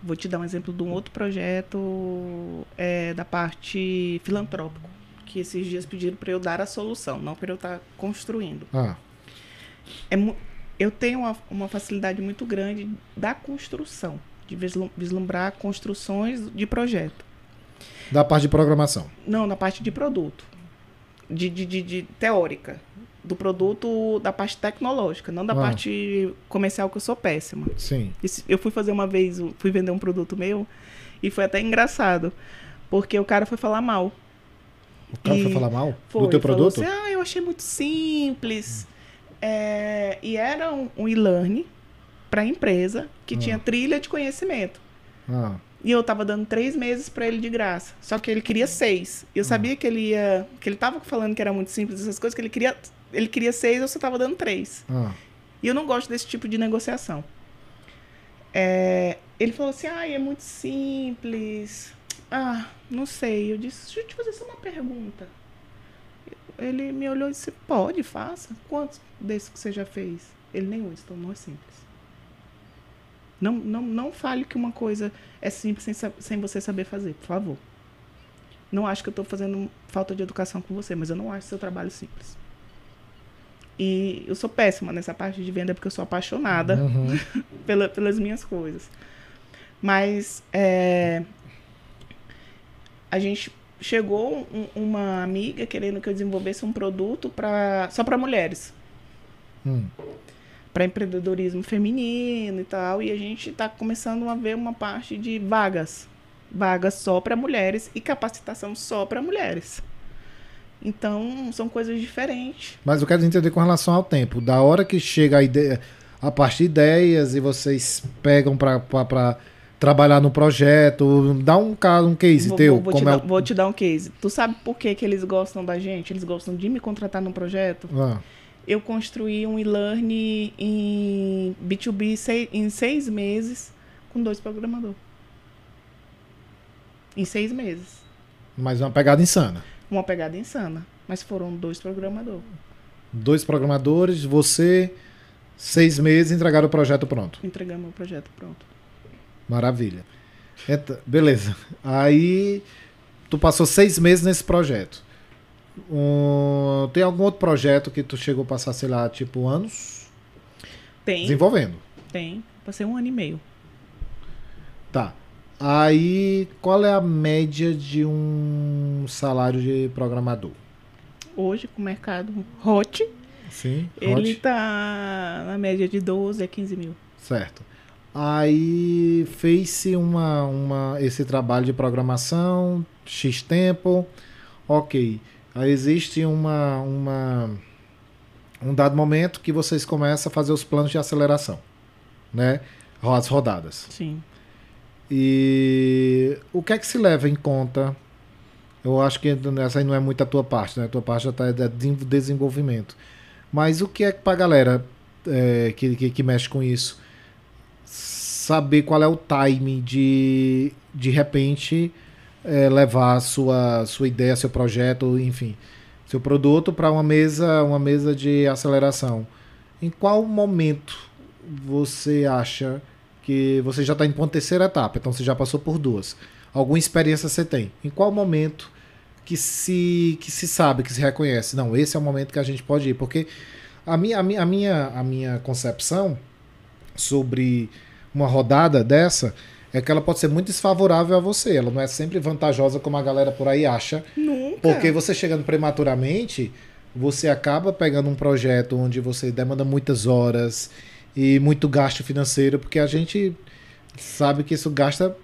Vou te dar um exemplo de um outro projeto é, da parte filantrópico, que esses dias pediram para eu dar a solução, não para eu estar tá construindo. Ah. É, eu tenho uma, uma facilidade muito grande da construção, de vislumbrar construções de projeto. Da parte de programação? Não, na parte de produto. De, de, de, de teórica. Do produto, da parte tecnológica, não da ah. parte comercial, que eu sou péssima. Sim. Eu fui fazer uma vez, fui vender um produto meu, e foi até engraçado. Porque o cara foi falar mal. O cara e foi falar mal? Foi, do teu produto? Assim, ah, eu achei muito simples. Hum é, e era um, um e-learning para a empresa que ah. tinha trilha de conhecimento. Ah. E eu tava dando três meses para ele de graça. Só que ele queria seis. Eu ah. sabia que ele ia. que ele tava falando que era muito simples essas coisas, que ele queria. Ele queria seis, eu só tava dando três. Ah. E eu não gosto desse tipo de negociação. É, ele falou assim: ah, é muito simples. Ah, não sei. Eu disse: deixa eu te fazer só uma pergunta. Ele me olhou e disse: pode, faça. Quantos desses que você já fez? Ele nenhum, então não é simples. Não, não, não fale que uma coisa é simples sem, sem você saber fazer, por favor. Não acho que eu estou fazendo falta de educação com você, mas eu não acho seu trabalho simples. E eu sou péssima nessa parte de venda porque eu sou apaixonada uhum. *laughs* pela, pelas minhas coisas. Mas é, a gente chegou um- uma amiga querendo que eu desenvolvesse um produto pra, só para mulheres, Hum. para empreendedorismo feminino e tal, e a gente está começando a ver uma parte de vagas, vagas só para mulheres e capacitação só para mulheres. Então, são coisas diferentes. Mas eu quero entender com relação ao tempo. Da hora que chega a ideia, a parte de ideias e vocês pegam para trabalhar no projeto, dá um caso, um case Vou, teu, vou- te é dar, vou te dar um case. Tu sabe por que, que eles gostam da gente? Eles gostam de me contratar num projeto? Ah, Eu construí um e-learning em B2B sei- em seis meses com dois programadores. Em seis meses. mas é uma pegada insana. Uma pegada insana. Mas foram dois programadores. Dois programadores, você, seis meses, entregaram o projeto pronto. Entregamos o projeto pronto. Maravilha. Eta- beleza. Aí, tu passou seis meses nesse projeto. Um, tem algum outro projeto que tu chegou a passar, sei lá, tipo anos? Tem, Desenvolvendo. tem. Passei um ano e meio. Tá. Aí, qual é a média de um salário de programador? Hoje, com o mercado hot, Sim. ele hot. tá na média de 12 a 15 mil. Certo. Aí fez-se uma, uma, esse trabalho de programação, X tempo, ok. Aí existe uma, uma, um dado momento que vocês começam a fazer os planos de aceleração, né? As rodadas. Sim. E o que é que se leva em conta? Eu acho que essa aí não é muito a tua parte, né? A tua parte já está de desenvolvimento. Mas o que é que pra galera é, que, que, que mexe com isso saber qual é o time de de repente é, levar a sua, sua ideia, seu projeto, enfim, seu produto para uma mesa, uma mesa de aceleração. Em qual momento você acha que você já está indo para uma terceira etapa, então você já passou por duas. Alguma experiência você tem? Em qual momento que se que se sabe, que se reconhece? Não, esse é o momento que a gente pode ir, porque a minha a minha a minha, a minha concepção sobre uma rodada dessa é que ela pode ser muito desfavorável a você. Ela não é sempre vantajosa como a galera por aí acha. Nunca. Porque você chegando prematuramente, você acaba pegando um projeto onde você demanda muitas horas e muito gasto financeiro, porque a gente sabe que isso gasta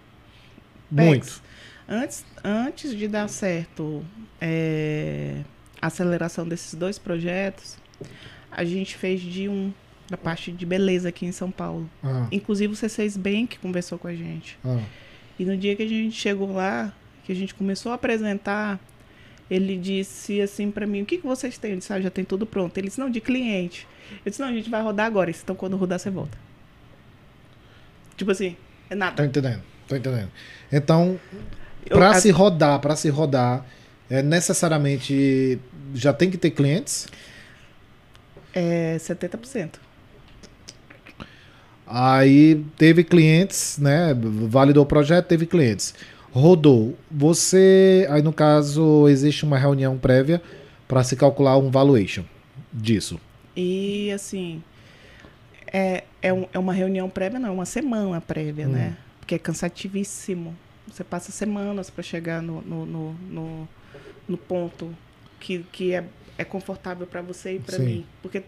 muito. Antes, antes de dar certo é, a aceleração desses dois projetos, a gente fez de um da parte de beleza aqui em São Paulo. Ah, Inclusive o C6 Bank conversou com a gente. ah, E no dia que a gente chegou lá, que a gente começou a apresentar, ele disse assim pra mim: O que, que vocês têm? Eu disse: ah, já tem tudo pronto. Ele disse: Não, de cliente. Eu disse: Não, a gente vai rodar agora. Então quando rodar, você volta. Tipo assim, é tô nada. entendendo, tô entendendo. Então, para a- se rodar, para se rodar, é necessariamente já tem que ter clientes. É 70%. Aí teve clientes, né? Validou o projeto, teve clientes. Rodou. Você, aí no caso, existe uma reunião prévia para se calcular um valuation disso. E assim, é, é, um- é uma reunião prévia, não, é uma semana prévia, Hum. né? Porque é cansativíssimo. Você passa semanas para chegar no, no, no, no, no ponto que, que é, é confortável para você e para mim. Porque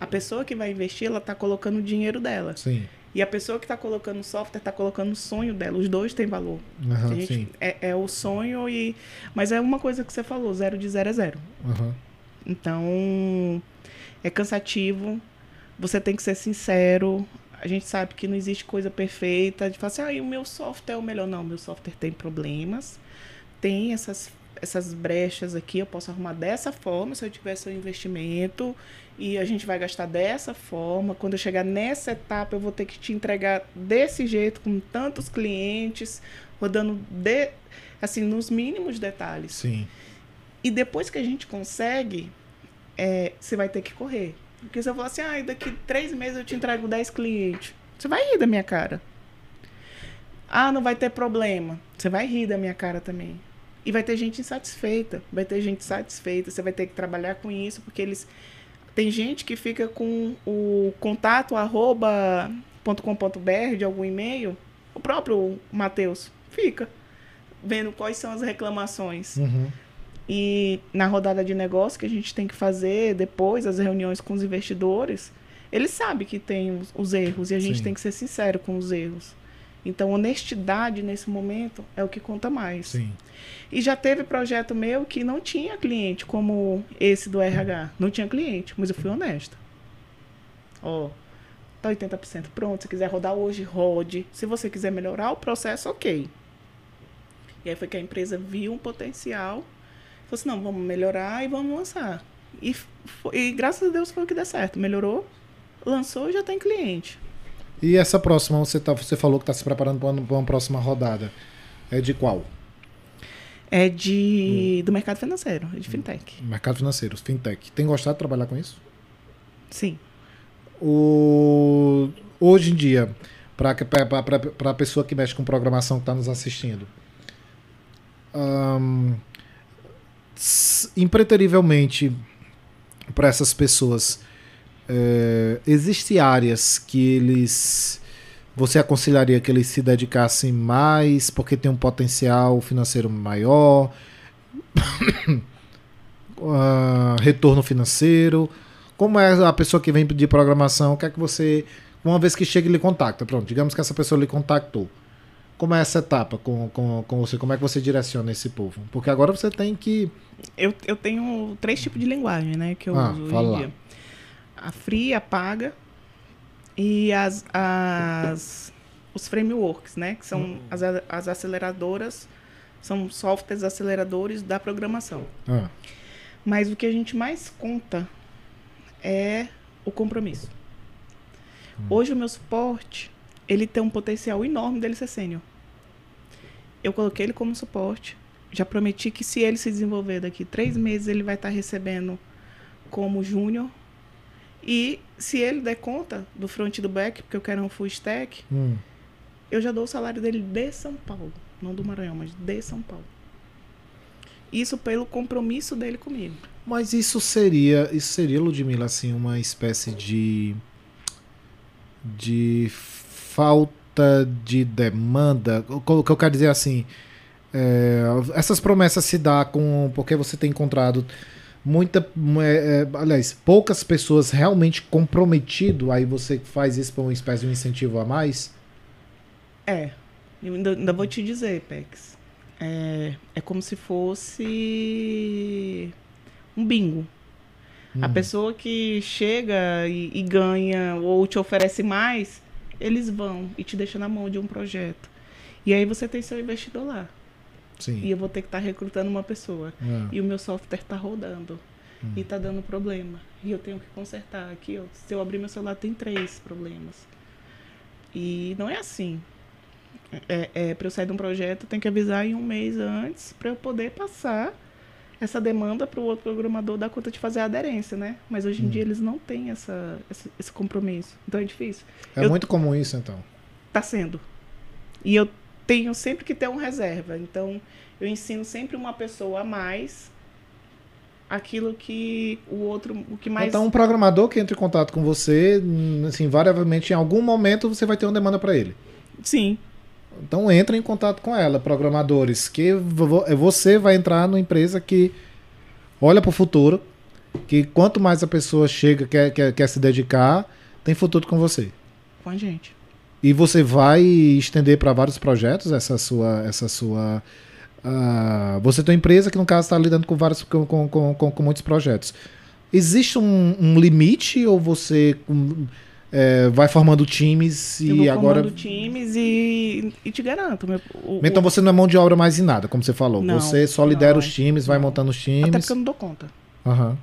a pessoa que vai investir, ela tá colocando o dinheiro dela. Sim. E a pessoa que está colocando o software está colocando o sonho dela. Os dois têm valor. A gente- sim. é, é o sonho e. Mas é uma coisa que você falou, zero de zero é zero. Aham. Então, é cansativo. Você tem que ser sincero. A gente sabe que não existe coisa perfeita. De falar assim, ah, o meu software é o melhor. Não, meu software tem problemas. Tem essas, essas brechas aqui. Eu posso arrumar dessa forma se eu tivesse um investimento. E a gente vai gastar dessa forma. Quando eu chegar nessa etapa, eu vou ter que te entregar desse jeito, com tantos clientes, rodando de, assim, nos mínimos detalhes. Sim. E depois que a gente consegue, é, você vai ter que correr. Porque se eu falar assim, ah, daqui três meses eu te entrego 10 clientes. Você vai rir da minha cara. Ah, não vai ter problema. Você vai rir da minha cara também. E vai ter gente insatisfeita. Vai ter gente satisfeita. Você vai ter que trabalhar com isso, porque eles. Tem gente que fica com o contato arroba .com.br de algum e-mail. O próprio Matheus fica. vendo quais são as reclamações. Uhum. E na rodada de negócio que a gente tem que fazer depois, as reuniões com os investidores, eles sabem que tem os, os erros e a gente Sim. tem que ser sincero com os erros. Então, honestidade nesse momento é o que conta mais. Sim. E já teve projeto meu que não tinha cliente, como esse do RH. Não tinha cliente, mas eu fui honesta. Ó, tá 80% pronto. Se quiser rodar hoje, rode. Se você quiser melhorar o processo, ok. E aí foi que a empresa viu um potencial. Falou assim, não, vamos melhorar e vamos lançar. E, fo- e graças a Deus foi o que deu certo. Melhorou, lançou e já tem cliente. E essa próxima, você, tá, você falou que está se preparando para uma, uma próxima rodada. É de qual? É de do mercado financeiro, é de fintech. Mercado financeiro, fintech. Tem gostado de trabalhar com isso? Sim. O... Hoje em dia, para a pessoa que mexe com programação que está nos assistindo, s- impreterivelmente para essas pessoas, é, existe áreas que eles você aconselharia que eles se dedicassem mais porque tem um potencial financeiro maior, *coughs* ah, retorno financeiro? Como é a pessoa que vem pedir programação? O que é que você, uma vez que chega e lhe contacta, pronto, digamos que essa pessoa lhe contactou. Como é essa etapa com, com, com você? Como é que você direciona esse povo? Porque agora você tem que. Eu, eu tenho três tipos de linguagem, né? Que eu Ah, uso hoje fala em lá. dia. A free, a paga e as, as os frameworks, né? Que são as, a- as aceleradoras, são softwares aceleradores da programação. Ah, Mas o que a gente mais conta é o compromisso. Hoje o meu suporte, ele tem um potencial enorme dele ser sênior. Eu coloquei ele como suporte. Já prometi que se ele se desenvolver daqui três meses, ele vai estar recebendo como júnior. E se ele der conta do front e do back, porque eu quero um full stack, hum. eu já dou o salário dele de São Paulo. Não do Maranhão, mas de São Paulo. Isso pelo compromisso dele comigo. Mas isso seria, isso seria, Ludmilla, assim, uma espécie de. de falta de demanda. O que eu quero dizer assim. é, essas promessas se dá com. porque você tem encontrado muita. é, é, aliás, poucas pessoas realmente comprometido, aí você faz isso para uma espécie de um incentivo a mais. É, eu ainda, ainda vou te dizer, Pex. É, é como se fosse um bingo. A Hum. pessoa que chega e, e ganha ou te oferece mais, eles vão e te deixam na mão de um projeto. E aí você tem seu investidor lá. Sim. E eu vou ter que estar recrutando uma pessoa. Ah, E o meu software está rodando. Hum. E está dando problema. E eu tenho que consertar. Aqui, ó, se eu abrir meu celular, tem três problemas. E não é assim. É, é, para eu sair de um projeto, eu tenho que avisar em um mês antes para eu poder passar essa demanda para o outro programador dar conta de fazer a aderência, né? Mas hoje em Hum. dia eles não têm essa, esse, esse compromisso. Então é difícil. é eu- muito comum isso, então. Tá sendo. E eu tenho sempre que ter um reserva. Então, eu ensino sempre uma pessoa a mais aquilo que o outro, o que mais Então, um programador que entra em contato com você, assim, variavelmente, em algum momento você vai ter uma demanda para ele. Sim. Então, entra em contato com ela, programadores, que vo- você vai entrar numa empresa que olha para o futuro, que quanto mais a pessoa chega, quer, quer, quer se dedicar, tem futuro com você. com a gente. E você vai estender para vários projetos essa sua. Essa sua ah, você tem uma empresa que, no caso, está lidando com, vários, com, com, com, com- muitos projetos. Existe um, um limite ou você hum, é, vai formando times eu e agora. formando times e, e te garanto. Meu, o- Então você não é mão de obra mais em nada, como você falou. Não, você só lidera não, os times, vai não. montando os até times. porque eu não dou conta. Aham.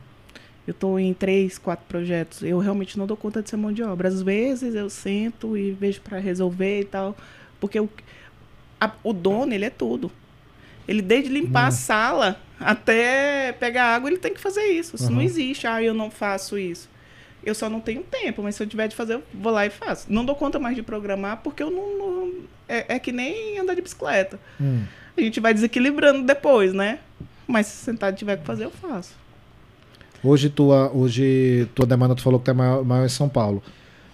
Eu tô em três, quatro projetos. Eu realmente não dou conta de ser mão de obra. Às vezes eu sento e vejo para resolver e tal. Porque o, a- o dono, ele é tudo. Ele, desde limpar Hum. a sala até pegar água, ele tem que fazer isso. Isso não Aham. existe. Ah, eu não faço isso. Eu só não tenho tempo, mas se eu tiver de fazer, eu vou lá e faço. Não dou conta mais de programar, porque eu não. não- é, é que nem andar de bicicleta. Hum. A gente vai desequilibrando depois, né? Mas se sentar e tiver que fazer, eu faço. Hoje tua, hoje tua demanda, tu falou que tá maior, maior em São Paulo.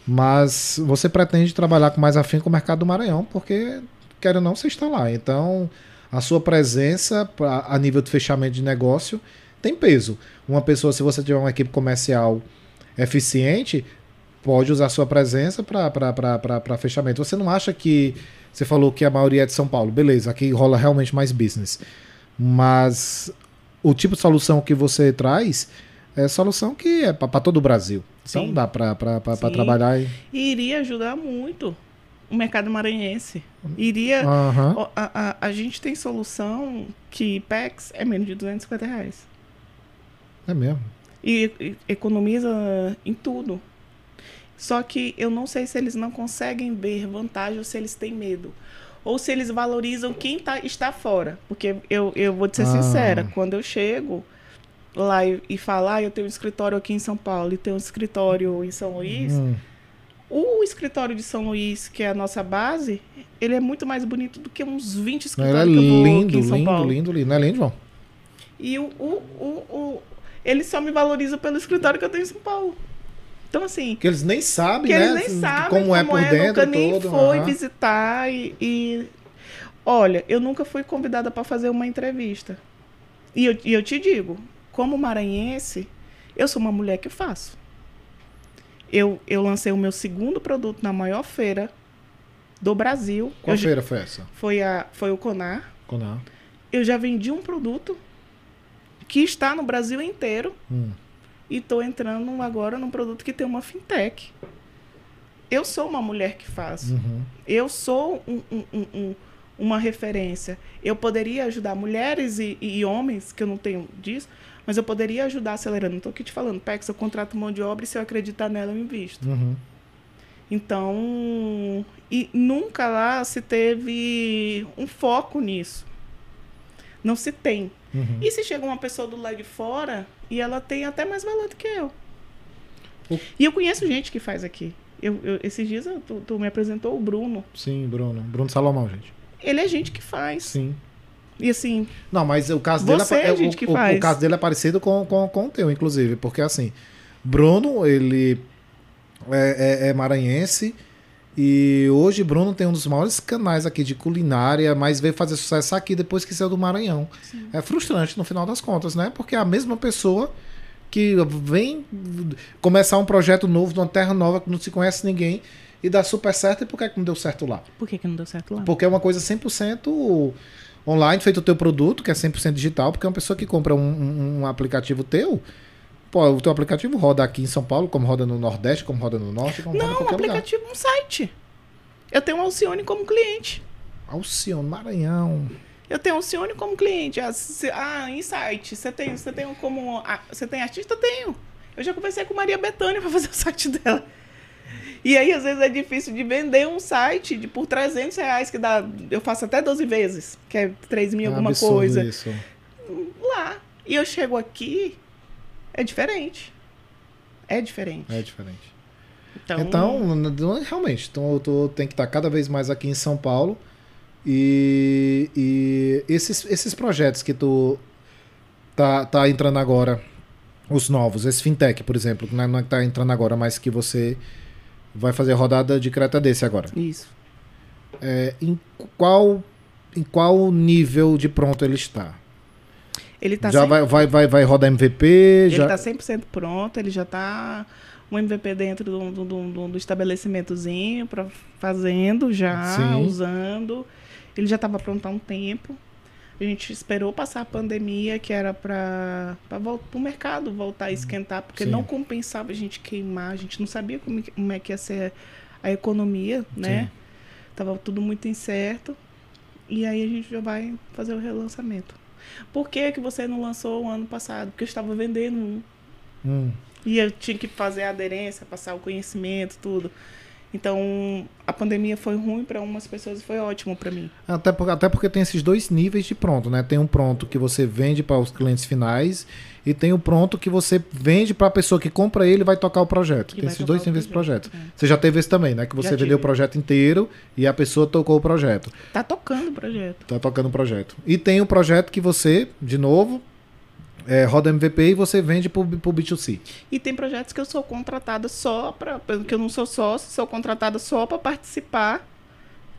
Mas você pretende trabalhar com mais afim com o mercado do Maranhão, porque, quero ou não, você está lá. Então, a sua presença pra, a nível de fechamento de negócio tem peso. Uma pessoa, se você tiver uma equipe comercial eficiente, pode usar sua presença para fechamento. Você não acha que. Você falou que a maioria é de São Paulo, beleza, aqui rola realmente mais business. Mas o tipo de solução que você traz é solução que é para todo o Brasil. Então Sim. dá para trabalhar. E... Iria ajudar muito o mercado maranhense. Iria. Ó, A, a, a gente tem solução que PEX é menos de 250 reais. É mesmo. E, e economiza em tudo. Só que eu não sei se eles não conseguem ver vantagem ou se eles têm medo. Ou se eles valorizam quem tá, está fora. Porque eu, eu vou te ser Ah. sincera, quando eu chego lá e, e falo, ah, eu tenho um escritório aqui em São Paulo e tenho um escritório em São Luís, Hum. o escritório de São Luís, que é a nossa base, ele é muito mais bonito do que uns 20 Não, ele é escritórios que eu vou lindo, aqui em São lindo, Paulo. lindo, lindo. Não é lindo, João? E o, o, o, o- ele só me valoriza pelo escritório que eu tenho em São Paulo. Então, assim, Que eles nem sabem, que né? eles nem sabem como, é por dentro nunca nem todo. foi aham. visitar e, e- Olha, eu nunca fui convidada para fazer uma entrevista. E eu, e eu te digo, como maranhense, eu sou uma mulher que faço. Eu, eu lancei o meu segundo produto na maior feira do Brasil. Qual Eu feira foi essa? foi, a, foi o Conar. Conar. Eu já vendi um produto que está no Brasil inteiro Hum. e estou entrando agora num produto que tem uma fintech. Eu sou uma mulher que faz. Uhum. Eu sou um- um- um- um- uma referência. Eu poderia ajudar mulheres e, e homens, que eu não tenho disso, mas eu poderia ajudar acelerando. Não estou aqui te falando, Pex, eu contrato mão de obra e se eu acreditar nela, eu invisto. Uhum. Então, e nunca lá se teve um foco nisso. Não se tem. Uhum. E se chega uma pessoa do lado de fora e ela tem até mais valor do que eu? O- E eu conheço gente que faz aqui. Eu, eu- esses dias eu- tu, tu me apresentou o Bruno. Sim, Bruno. Bruno Salomão, gente. Ele é gente que faz. Sim. E assim, Não, mas o caso dele é, é o- gente que o, o, faz. caso dele é parecido com, com, com o teu, inclusive, porque assim, Bruno, ele é, é- é maranhense e hoje Bruno tem um dos maiores canais aqui de culinária, mas veio fazer sucesso aqui depois que saiu do Maranhão. É frustrante no final das contas, né? Porque é a mesma pessoa que vem começar um projeto novo, numa terra nova que não se conhece ninguém e dá super certo, e por que, que não deu certo lá? por que, que não deu certo lá? Porque é uma coisa 100% online, feito o teu produto, que é 100% digital, porque uma pessoa que compra um- um aplicativo teu, pô, o teu aplicativo roda aqui em São Paulo, como roda no Nordeste, como roda no Norte, como roda em Não, um qualquer lugar. aplicativo, um site. Eu tenho o Alcione como cliente. Alcione, Maranhão. Eu tenho o Alcione como cliente. Ah, se- ah em site. Você tem, você tem como. ah, Você tem artista? Tenho. Eu já conversei com Maria Bethânia *laughs* para fazer o site dela. E aí, às vezes, é difícil de vender um site de, por 300 reais, que dá. Eu faço até 12 vezes, que é 3 mil É alguma coisa. Isso. Lá. E eu chego aqui, é diferente. É diferente. É diferente. Então, Então, realmente, então eu tô, tem que estar cada vez mais aqui em São Paulo. E, e esses, esses projetos que tu tá, tá entrando agora, os novos, esse fintech, por exemplo, que não é, é que tá entrando agora, mas que você vai fazer rodada de creta desse agora. Isso. É, em qual em qual nível de pronto ele está? Ele tá já sempre- vai, vai, vai, vai rodar MVP? Ele já... está 100% pronto, ele já está um MVP dentro do, do, do, do estabelecimentozinho, pra, fazendo já, Sim. usando. Ele já estava pronto há um tempo. A gente esperou passar a pandemia, que era para o mercado voltar a esquentar, porque Sim. não compensava a gente queimar, a gente não sabia como, que- como é que ia ser a economia, né? Tava tudo muito incerto. E aí a gente já vai fazer o relançamento. Por que, que você não lançou o ano passado? Porque eu estava vendendo um. Hum, E eu tinha que fazer a aderência, passar o conhecimento, tudo. Então, a pandemia foi ruim para umas pessoas e foi ótimo para mim. Até, por- até porque tem esses dois níveis de pronto, né? Tem um pronto que você vende para os clientes finais e tem o pronto que você vende para a pessoa que compra ele e vai tocar o projeto. Que tem esses dois o níveis de projeto. projeto, Você já teve esse também, né? Que você Já vendeu tive. o projeto inteiro e a pessoa tocou o projeto. Tá tocando o projeto. Tá tocando o projeto. E tem o projeto que você, de novo, é, roda MVP e você vende pro, pro B2C. E tem projetos que eu sou contratada só para, que eu não sou sócio, sou contratada só para participar,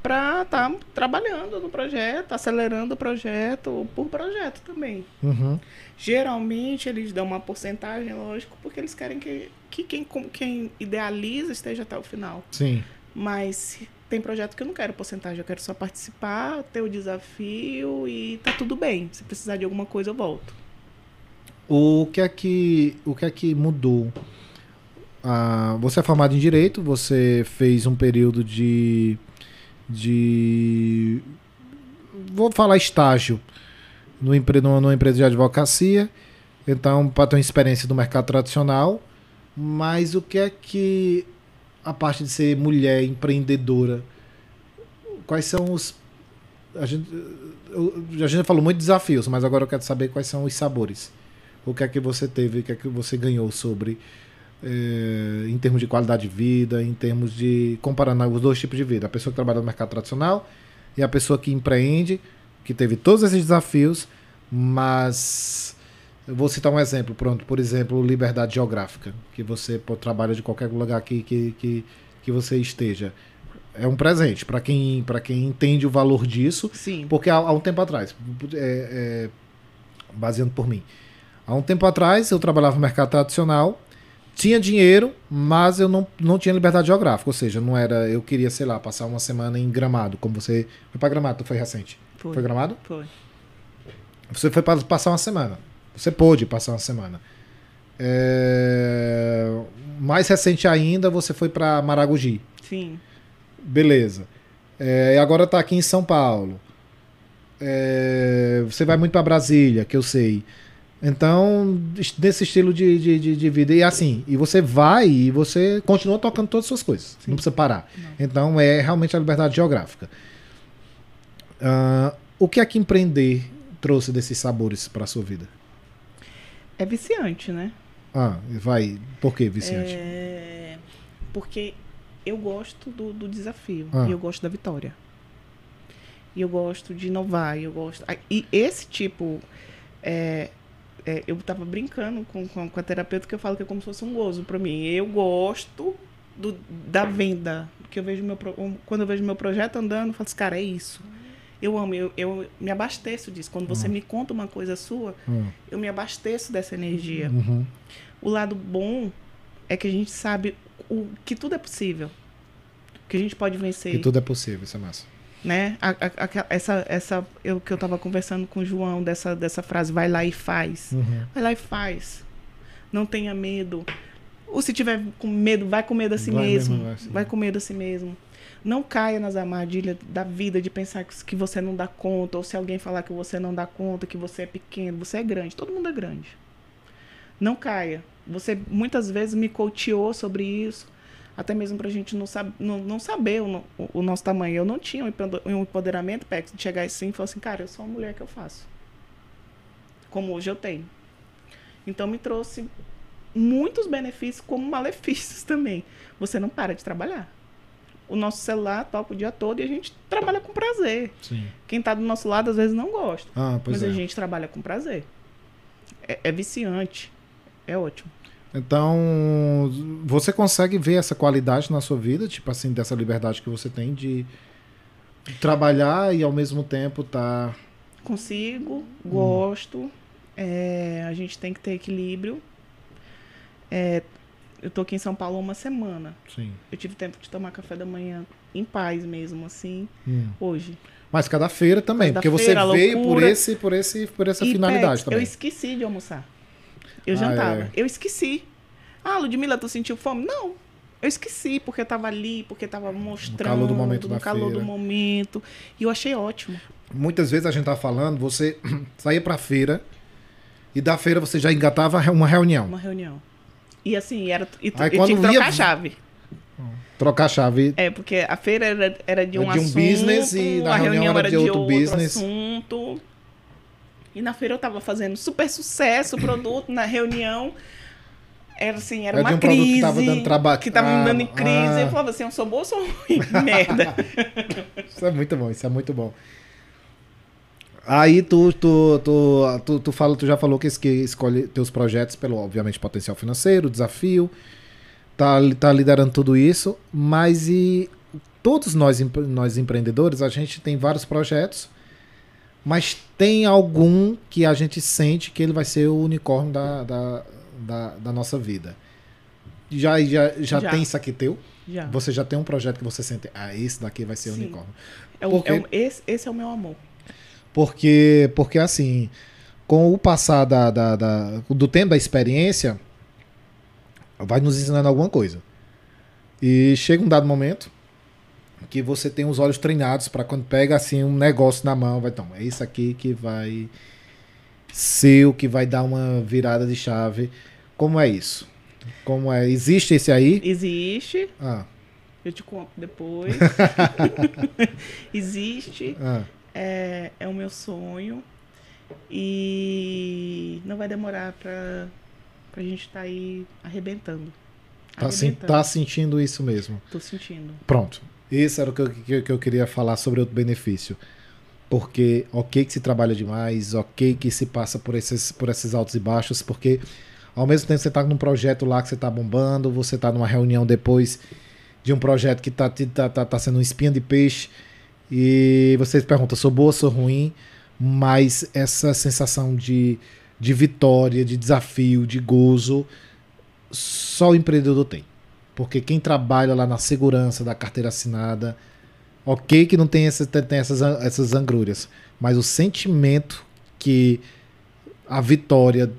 para estar tá trabalhando no projeto, acelerando o projeto, por projeto também. Uhum. Geralmente eles dão uma porcentagem, lógico, porque eles querem que, que quem, quem idealiza esteja até o final. Sim. Mas tem projeto que eu não quero porcentagem, eu quero só participar, ter o desafio e tá tudo bem. Se precisar de alguma coisa, eu volto. O que é que, o que, é que mudou? Ah, você é formado em Direito, você fez um período de. De. Vou falar estágio empre, numa empresa de advocacia. Então, para ter uma experiência do mercado tradicional. Mas o que é que a parte de ser mulher empreendedora, quais são os. A gente, a gente falou muito de desafios, mas agora eu quero saber quais são os sabores. O que é que você teve, o que é que você ganhou sobre. É, em termos de qualidade de vida, em termos de. comparando os dois tipos de vida. A pessoa que trabalha no mercado tradicional e a pessoa que empreende, que teve todos esses desafios, mas eu vou citar um exemplo, pronto. Por exemplo, liberdade geográfica, que você pô, trabalha de qualquer lugar que, que, que, que você esteja. É um presente para quem, quem entende o valor disso. Sim. Porque há, há um tempo atrás, é, é, baseando por mim, há um tempo atrás eu trabalhava no mercado tradicional, tinha dinheiro, mas eu não, não tinha liberdade geográfica. Ou seja, não era. Eu queria, sei lá, passar uma semana em Gramado, como você. Foi para Gramado, foi recente? Foi. Foi Gramado? Foi. Você foi para passar uma semana. Você pôde passar uma semana. É... Mais recente ainda, você foi para Maragogi. Sim. Beleza. É, e agora está aqui em São Paulo. É, você vai muito para Brasília, que eu sei. Então, nesse estilo de, de, de, vida. E assim, e você vai e você continua tocando todas as suas coisas. Sim. Não precisa parar. Não. Então, é realmente a liberdade geográfica. Uh, o que é que empreender trouxe desses sabores para sua vida? É viciante, né? Ah, vai. Por que viciante? É... Porque eu gosto do, do desafio ah. e eu gosto da vitória. E eu gosto de inovar, e eu gosto. E esse tipo. É, é, eu tava brincando com, com, com, a terapeuta que eu falo que é como se fosse um gozo para mim. Eu gosto do, da venda. Que eu vejo meu, quando eu vejo meu projeto andando, eu falo assim, cara, é isso. Eu amo, eu, eu me abasteço disso. Quando você uhum. me conta uma coisa sua, uhum. eu me abasteço dessa energia. Uhum. O lado bom é que a gente sabe o, que tudo é possível. Que a gente pode vencer. Que tudo é possível, isso é massa. Né? A, a, a, essa, essa, eu que eu estava conversando com o João dessa, dessa frase, vai lá e faz. Uhum. Vai lá e faz. Não tenha medo. Ou se tiver com medo, vai com medo a si vai mesmo. mesmo vai, vai com medo a si mesmo. Não caia nas armadilhas da vida de pensar que você não dá conta, ou se alguém falar que você não dá conta, que você é pequeno, você é grande. Todo mundo é grande. Não caia. Você muitas vezes me coacheou sobre isso, até mesmo para a gente não, sab não, não saber o, o, o, nosso tamanho. Eu não tinha um empoderamento, Pex, de chegar assim e falar assim, cara, eu sou uma mulher que eu faço. Como hoje eu tenho. Então me trouxe muitos benefícios como malefícios *laughs* também. Você não para de trabalhar o nosso celular toca o dia todo e a gente trabalha com prazer. Sim. Quem está do nosso lado às vezes não gosta. Ah, mas é. a gente trabalha com prazer. É, é, viciante. É ótimo. Então, você consegue ver essa qualidade na sua vida, tipo assim, dessa liberdade que você tem de trabalhar e ao mesmo tempo tá. Consigo, gosto. Hum. É, a gente tem que ter equilíbrio. É, eu tô aqui em São Paulo uma semana. Sim. Eu tive tempo de tomar café da manhã em paz mesmo, assim, hum. hoje. Mas cada feira também, cada porque feira, você veio por esse, por esse, por essa e finalidade também. Eu esqueci de almoçar. Eu ah, jantava. É. Eu esqueci. Ah, Ludmilla, tu sentiu fome? Não. Eu esqueci, porque eu tava ali, porque tava mostrando. No calor do momento no calor feira. do momento. E eu achei ótimo. Muitas vezes a gente tá falando, você *clears throat* saía pra feira e da feira você já engatava uma reunião. Uma reunião. E assim, era, e, Aí, e tinha que trocar a chave. Trocar a chave. É, porque a feira era, era de um, de um assunto, business e na reunião, reunião era, de, outro, outro business. assunto. E na feira eu tava fazendo super sucesso o produto, na reunião era assim, era, era uma um crise. Que tava dando trabalho. Que tava ah, me dando em crise. Ah. Eu falava assim, eu sou boa ou sou ruim? *laughs* Merda. isso é muito bom, isso é muito bom. Aí tu, tu, tu, tu, tu, fala, tu já falou que, que escolhe teus projetos pelo, obviamente, potencial financeiro, desafio, tá, tá liderando tudo isso, mas e todos nós, nós empreendedores, a gente tem vários projetos, mas tem algum que a gente sente que ele vai ser o unicórnio da, da, da, da nossa vida. Já, já, já, já, tem isso aqui teu? Já. Você já tem um projeto que você sente, ah, esse daqui vai ser o unicórnio. É o, porque, é o, esse, esse é o meu amor. Porque, porque assim, com o passar da, da, da, do tempo da experiência, vai nos ensinando alguma coisa. E chega um dado momento que você tem os olhos treinados para quando pega assim um negócio na mão, vai então, é isso aqui que vai ser o que vai dar uma virada de chave. Como é isso? Como é? Existe esse aí? Existe. Ah. Eu te conto depois. *laughs* *laughs* Existe. Ah. É, é o meu sonho. E não vai demorar para a gente estar tá aí arrebentando. Tá, tá sentindo isso mesmo? Tô sentindo. Pronto. Isso era o que eu, que, que eu queria falar sobre o benefício. Porque, ok, que se trabalha demais, ok, que se passa por esses, por esses altos e baixos, porque ao mesmo tempo você está num projeto lá que você está bombando, você está numa reunião depois de um projeto que está tá, tá, tá sendo um espinha de peixe, e você se pergunta, sou boa, sou ruim, mas essa sensação de, de vitória, de desafio, de gozo, só o empreendedor tem. Porque quem trabalha lá na segurança da carteira assinada, ok que não tem, essa, tem essas, essas angrúrias, mas o sentimento que a vitória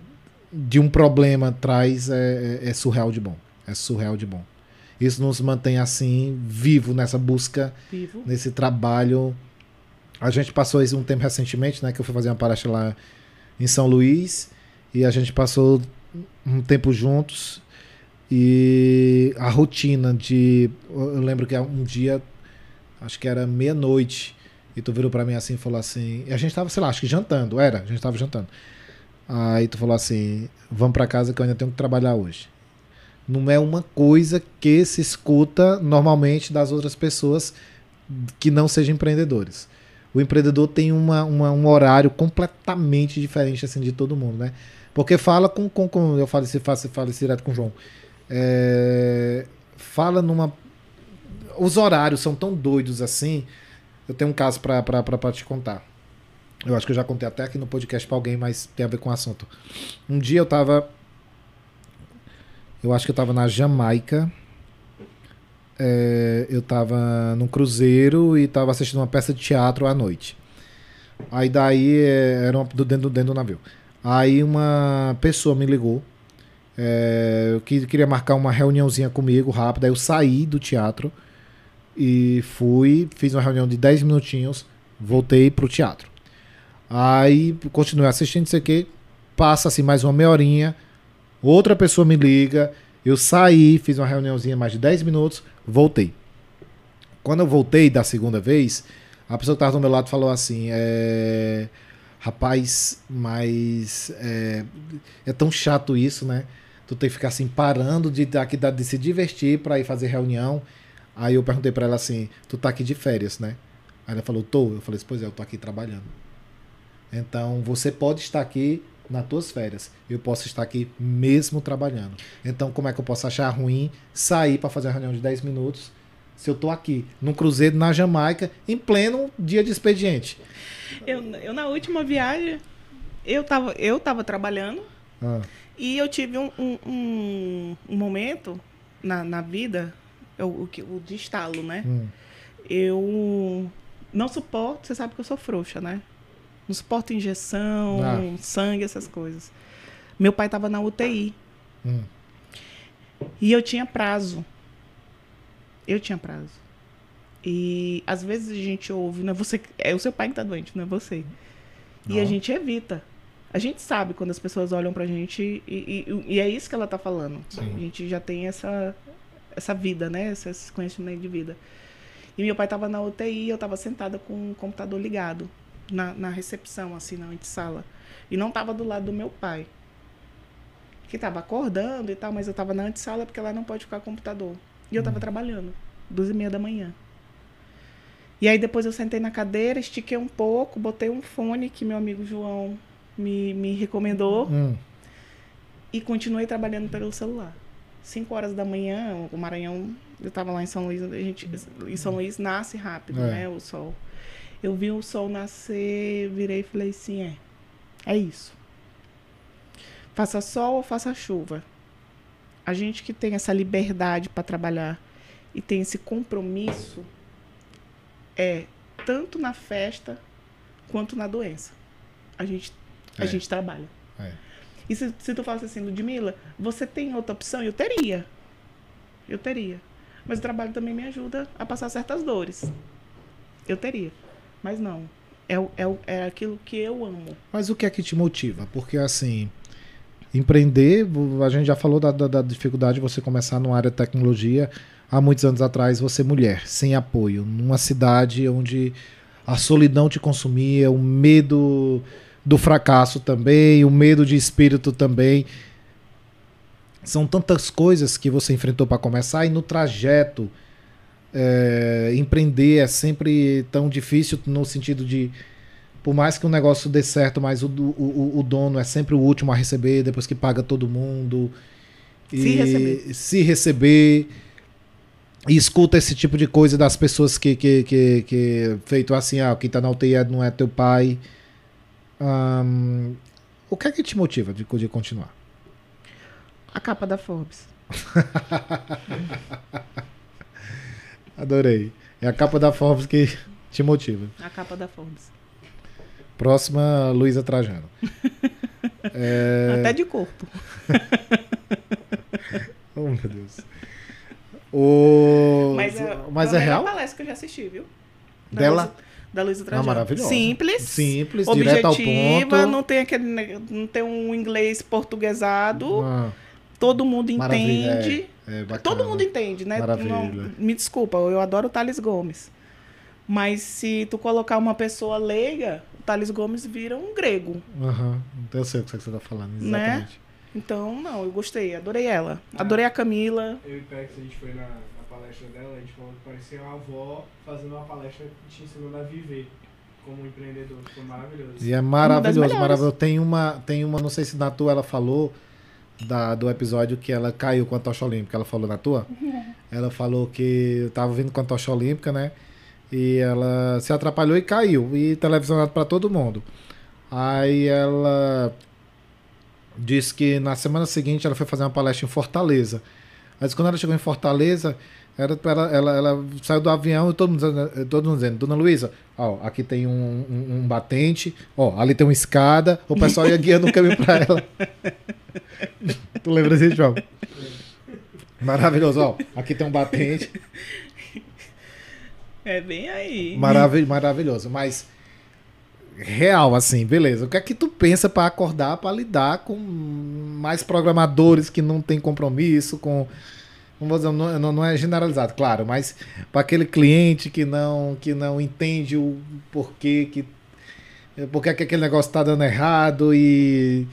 de um problema traz é, é, é, surreal de bom. É surreal de bom. Isso nos mantém assim, vivo nessa busca, vivo. nesse trabalho. A gente passou um tempo recentemente, né? Que eu fui fazer uma palestra lá em São Luís. E a gente passou um tempo juntos. E a rotina de. Eu lembro que um dia, acho que era meia-noite, e tu virou para mim assim e falou assim. E a gente tava, sei lá, acho que jantando, era, a gente tava jantando. Aí tu falou assim: vamos para casa que eu ainda tenho que trabalhar hoje. Não é uma coisa que se escuta normalmente das outras pessoas que não sejam empreendedores. O empreendedor tem uma, uma, um horário completamente diferente assim de todo mundo, né? Porque fala com, com, com eu falo, falo, falo direto com o João. É, fala numa. Os horários são tão doidos assim. Eu tenho um caso para te contar. Eu acho que eu já contei até aqui no podcast para alguém, mas tem a ver com o assunto. Um dia eu tava. Eu acho que eu tava na Jamaica. É, eu tava num cruzeiro e tava assistindo uma peça de teatro à noite. Aí daí é, era uma, dentro, dentro do navio. Aí uma pessoa me ligou. É, que queria marcar uma reuniãozinha comigo rápida. Eu saí do teatro e fui, fiz uma reunião de 10 minutinhos, voltei pro teatro. Aí continuei assistindo isso aqui. Passa assim mais uma meia horinha. Outra pessoa me liga. Eu saí, fiz uma reuniãozinha mais de 10 minutos, voltei. Quando eu voltei da segunda vez, a pessoa que estava do meu lado falou assim: é... Rapaz, mas é... é tão chato isso, né? Tu tem que ficar assim parando de, de, de se divertir para ir fazer reunião. Aí eu perguntei para ela assim: Tu tá aqui de férias, né? Aí ela falou: Tô. Eu falei: Pois é, eu tô aqui trabalhando. Então você pode estar aqui nas tuas férias. Eu posso estar aqui mesmo trabalhando. Então como é que eu posso achar ruim sair para fazer uma reunião de 10 minutos se eu estou aqui num cruzeiro na Jamaica em pleno dia de expediente? Eu, eu na última viagem eu estava eu tava trabalhando ah. E eu tive um, um, um, um momento na, na vida o, o, o de estalo, né? Hum. Eu não suporto, você sabe que eu sou frouxa, né? Não suporta injeção, ah. sangue, essas coisas. Meu pai estava na UTI. Hum. E eu tinha prazo. Eu tinha prazo. E às vezes a gente ouve, não é você, é o seu pai que está doente, não é você. Não. E a gente evita. A gente sabe quando as pessoas olham pra gente e, e, e é isso que ela está falando. Sim. A gente já tem essa, essa vida, né? Esse conhecimento de vida. E meu pai estava na UTI eu estava sentada com o computador ligado na, na recepção, assim, na antessala. E não estava do lado do meu pai. Que estava acordando e tal, mas eu estava na antessala porque lá não pode ficar computador. E eu estava hum. trabalhando, duas e meia da manhã. E aí depois eu sentei na cadeira, estiquei um pouco, botei um fone que meu amigo João me, me recomendou. Hum. E continuei trabalhando pelo celular. Cinco horas da manhã, o Maranhão Eu tava lá em São Luís, a gente, em São Luís nasce rápido, É. né, o sol. Eu vi o sol nascer, virei e falei assim, é, é isso. Faça sol ou faça chuva. A gente que tem essa liberdade para trabalhar e tem esse compromisso é tanto na festa quanto na doença. A gente, a É. gente trabalha. É. E se, se tu falasse assim, Ludmilla, você tem outra opção? Eu teria. Eu teria. Mas o trabalho também me ajuda a passar certas dores. Eu teria. Mas não. É, é, é aquilo que eu amo. Mas o que é que te motiva? Porque assim, empreender, a gente já falou da, da- da dificuldade de você começar numa área de tecnologia há muitos anos atrás, você mulher, sem apoio, numa cidade onde a solidão te consumia, o medo do fracasso também, o medo de espírito também. São tantas coisas que você enfrentou para começar e no trajeto é, empreender é sempre tão difícil no sentido de por mais que o negócio dê certo, mas o, o, o- o dono é sempre o último a receber, depois que paga todo mundo. Se receber. Se receber. E escuta esse tipo de coisa das pessoas que, que, que, que feito assim, ah, quem tá na UTI não é teu pai. O que é que te motiva de, de continuar? A capa da Forbes. *laughs* Adorei. É a capa da Forbes que te motiva. A capa da Forbes. Próxima, Luísa Trajano. *laughs* É... Até de corpo. *laughs* Oh, meu Deus. O... Mas é, Mas é a melhor real? palestra que eu já assisti, viu? Da Dela? Luísa- Da Luísa Ah, Trajano. maravilhosa. Simples. Simples, direto ao objetiva, ponto. não tem aquele não tem um inglês portuguesado, Ah, todo mundo entende. é bacana. Todo mundo entende, né? Não- me desculpa, eu adoro o Thales Gomes. Mas se tu colocar uma pessoa leiga, o Thales Gomes vira um grego. Aham, então eu sei o que você está falando, Né? exatamente. Então, não, eu gostei, adorei ela. Adorei a Camila. Eu e Pex, a gente foi na palestra dela, a gente falou que parecia uma avó fazendo uma palestra te ensinando a viver como empreendedor. Foi maravilhoso. E é maravilhoso, maravilhoso. Tem uma, tem uma, não sei se na tua ela falou da, do episódio que ela caiu com a tocha olímpica. Ela falou na tua? *laughs* Ela falou que eu tava vindo com a tocha olímpica, né? E ela se atrapalhou e caiu. E televisionado para todo mundo. Aí ela disse que na semana seguinte ela foi fazer uma palestra em Fortaleza. Mas quando ela chegou em Fortaleza, era ela, ela, ela saiu do avião e todo mundo, dizendo- todo mundo dizendo, Dona Luísa, ó, aqui tem um, um- um batente, ó, ali tem uma escada, o pessoal ia guiando o caminho pra ela. *laughs* tu lembra disso, João? Maravilhoso, ó, aqui tem um batente. É bem aí. Maravi maravilhoso, mas real, assim, beleza. O que é que tu pensa pra acordar, pra lidar com mais programadores que não tem compromisso com. Não vou dizer, não, não- é generalizado, claro, mas para aquele cliente que não que não entende o porquê que porque que aquele negócio tá dando errado e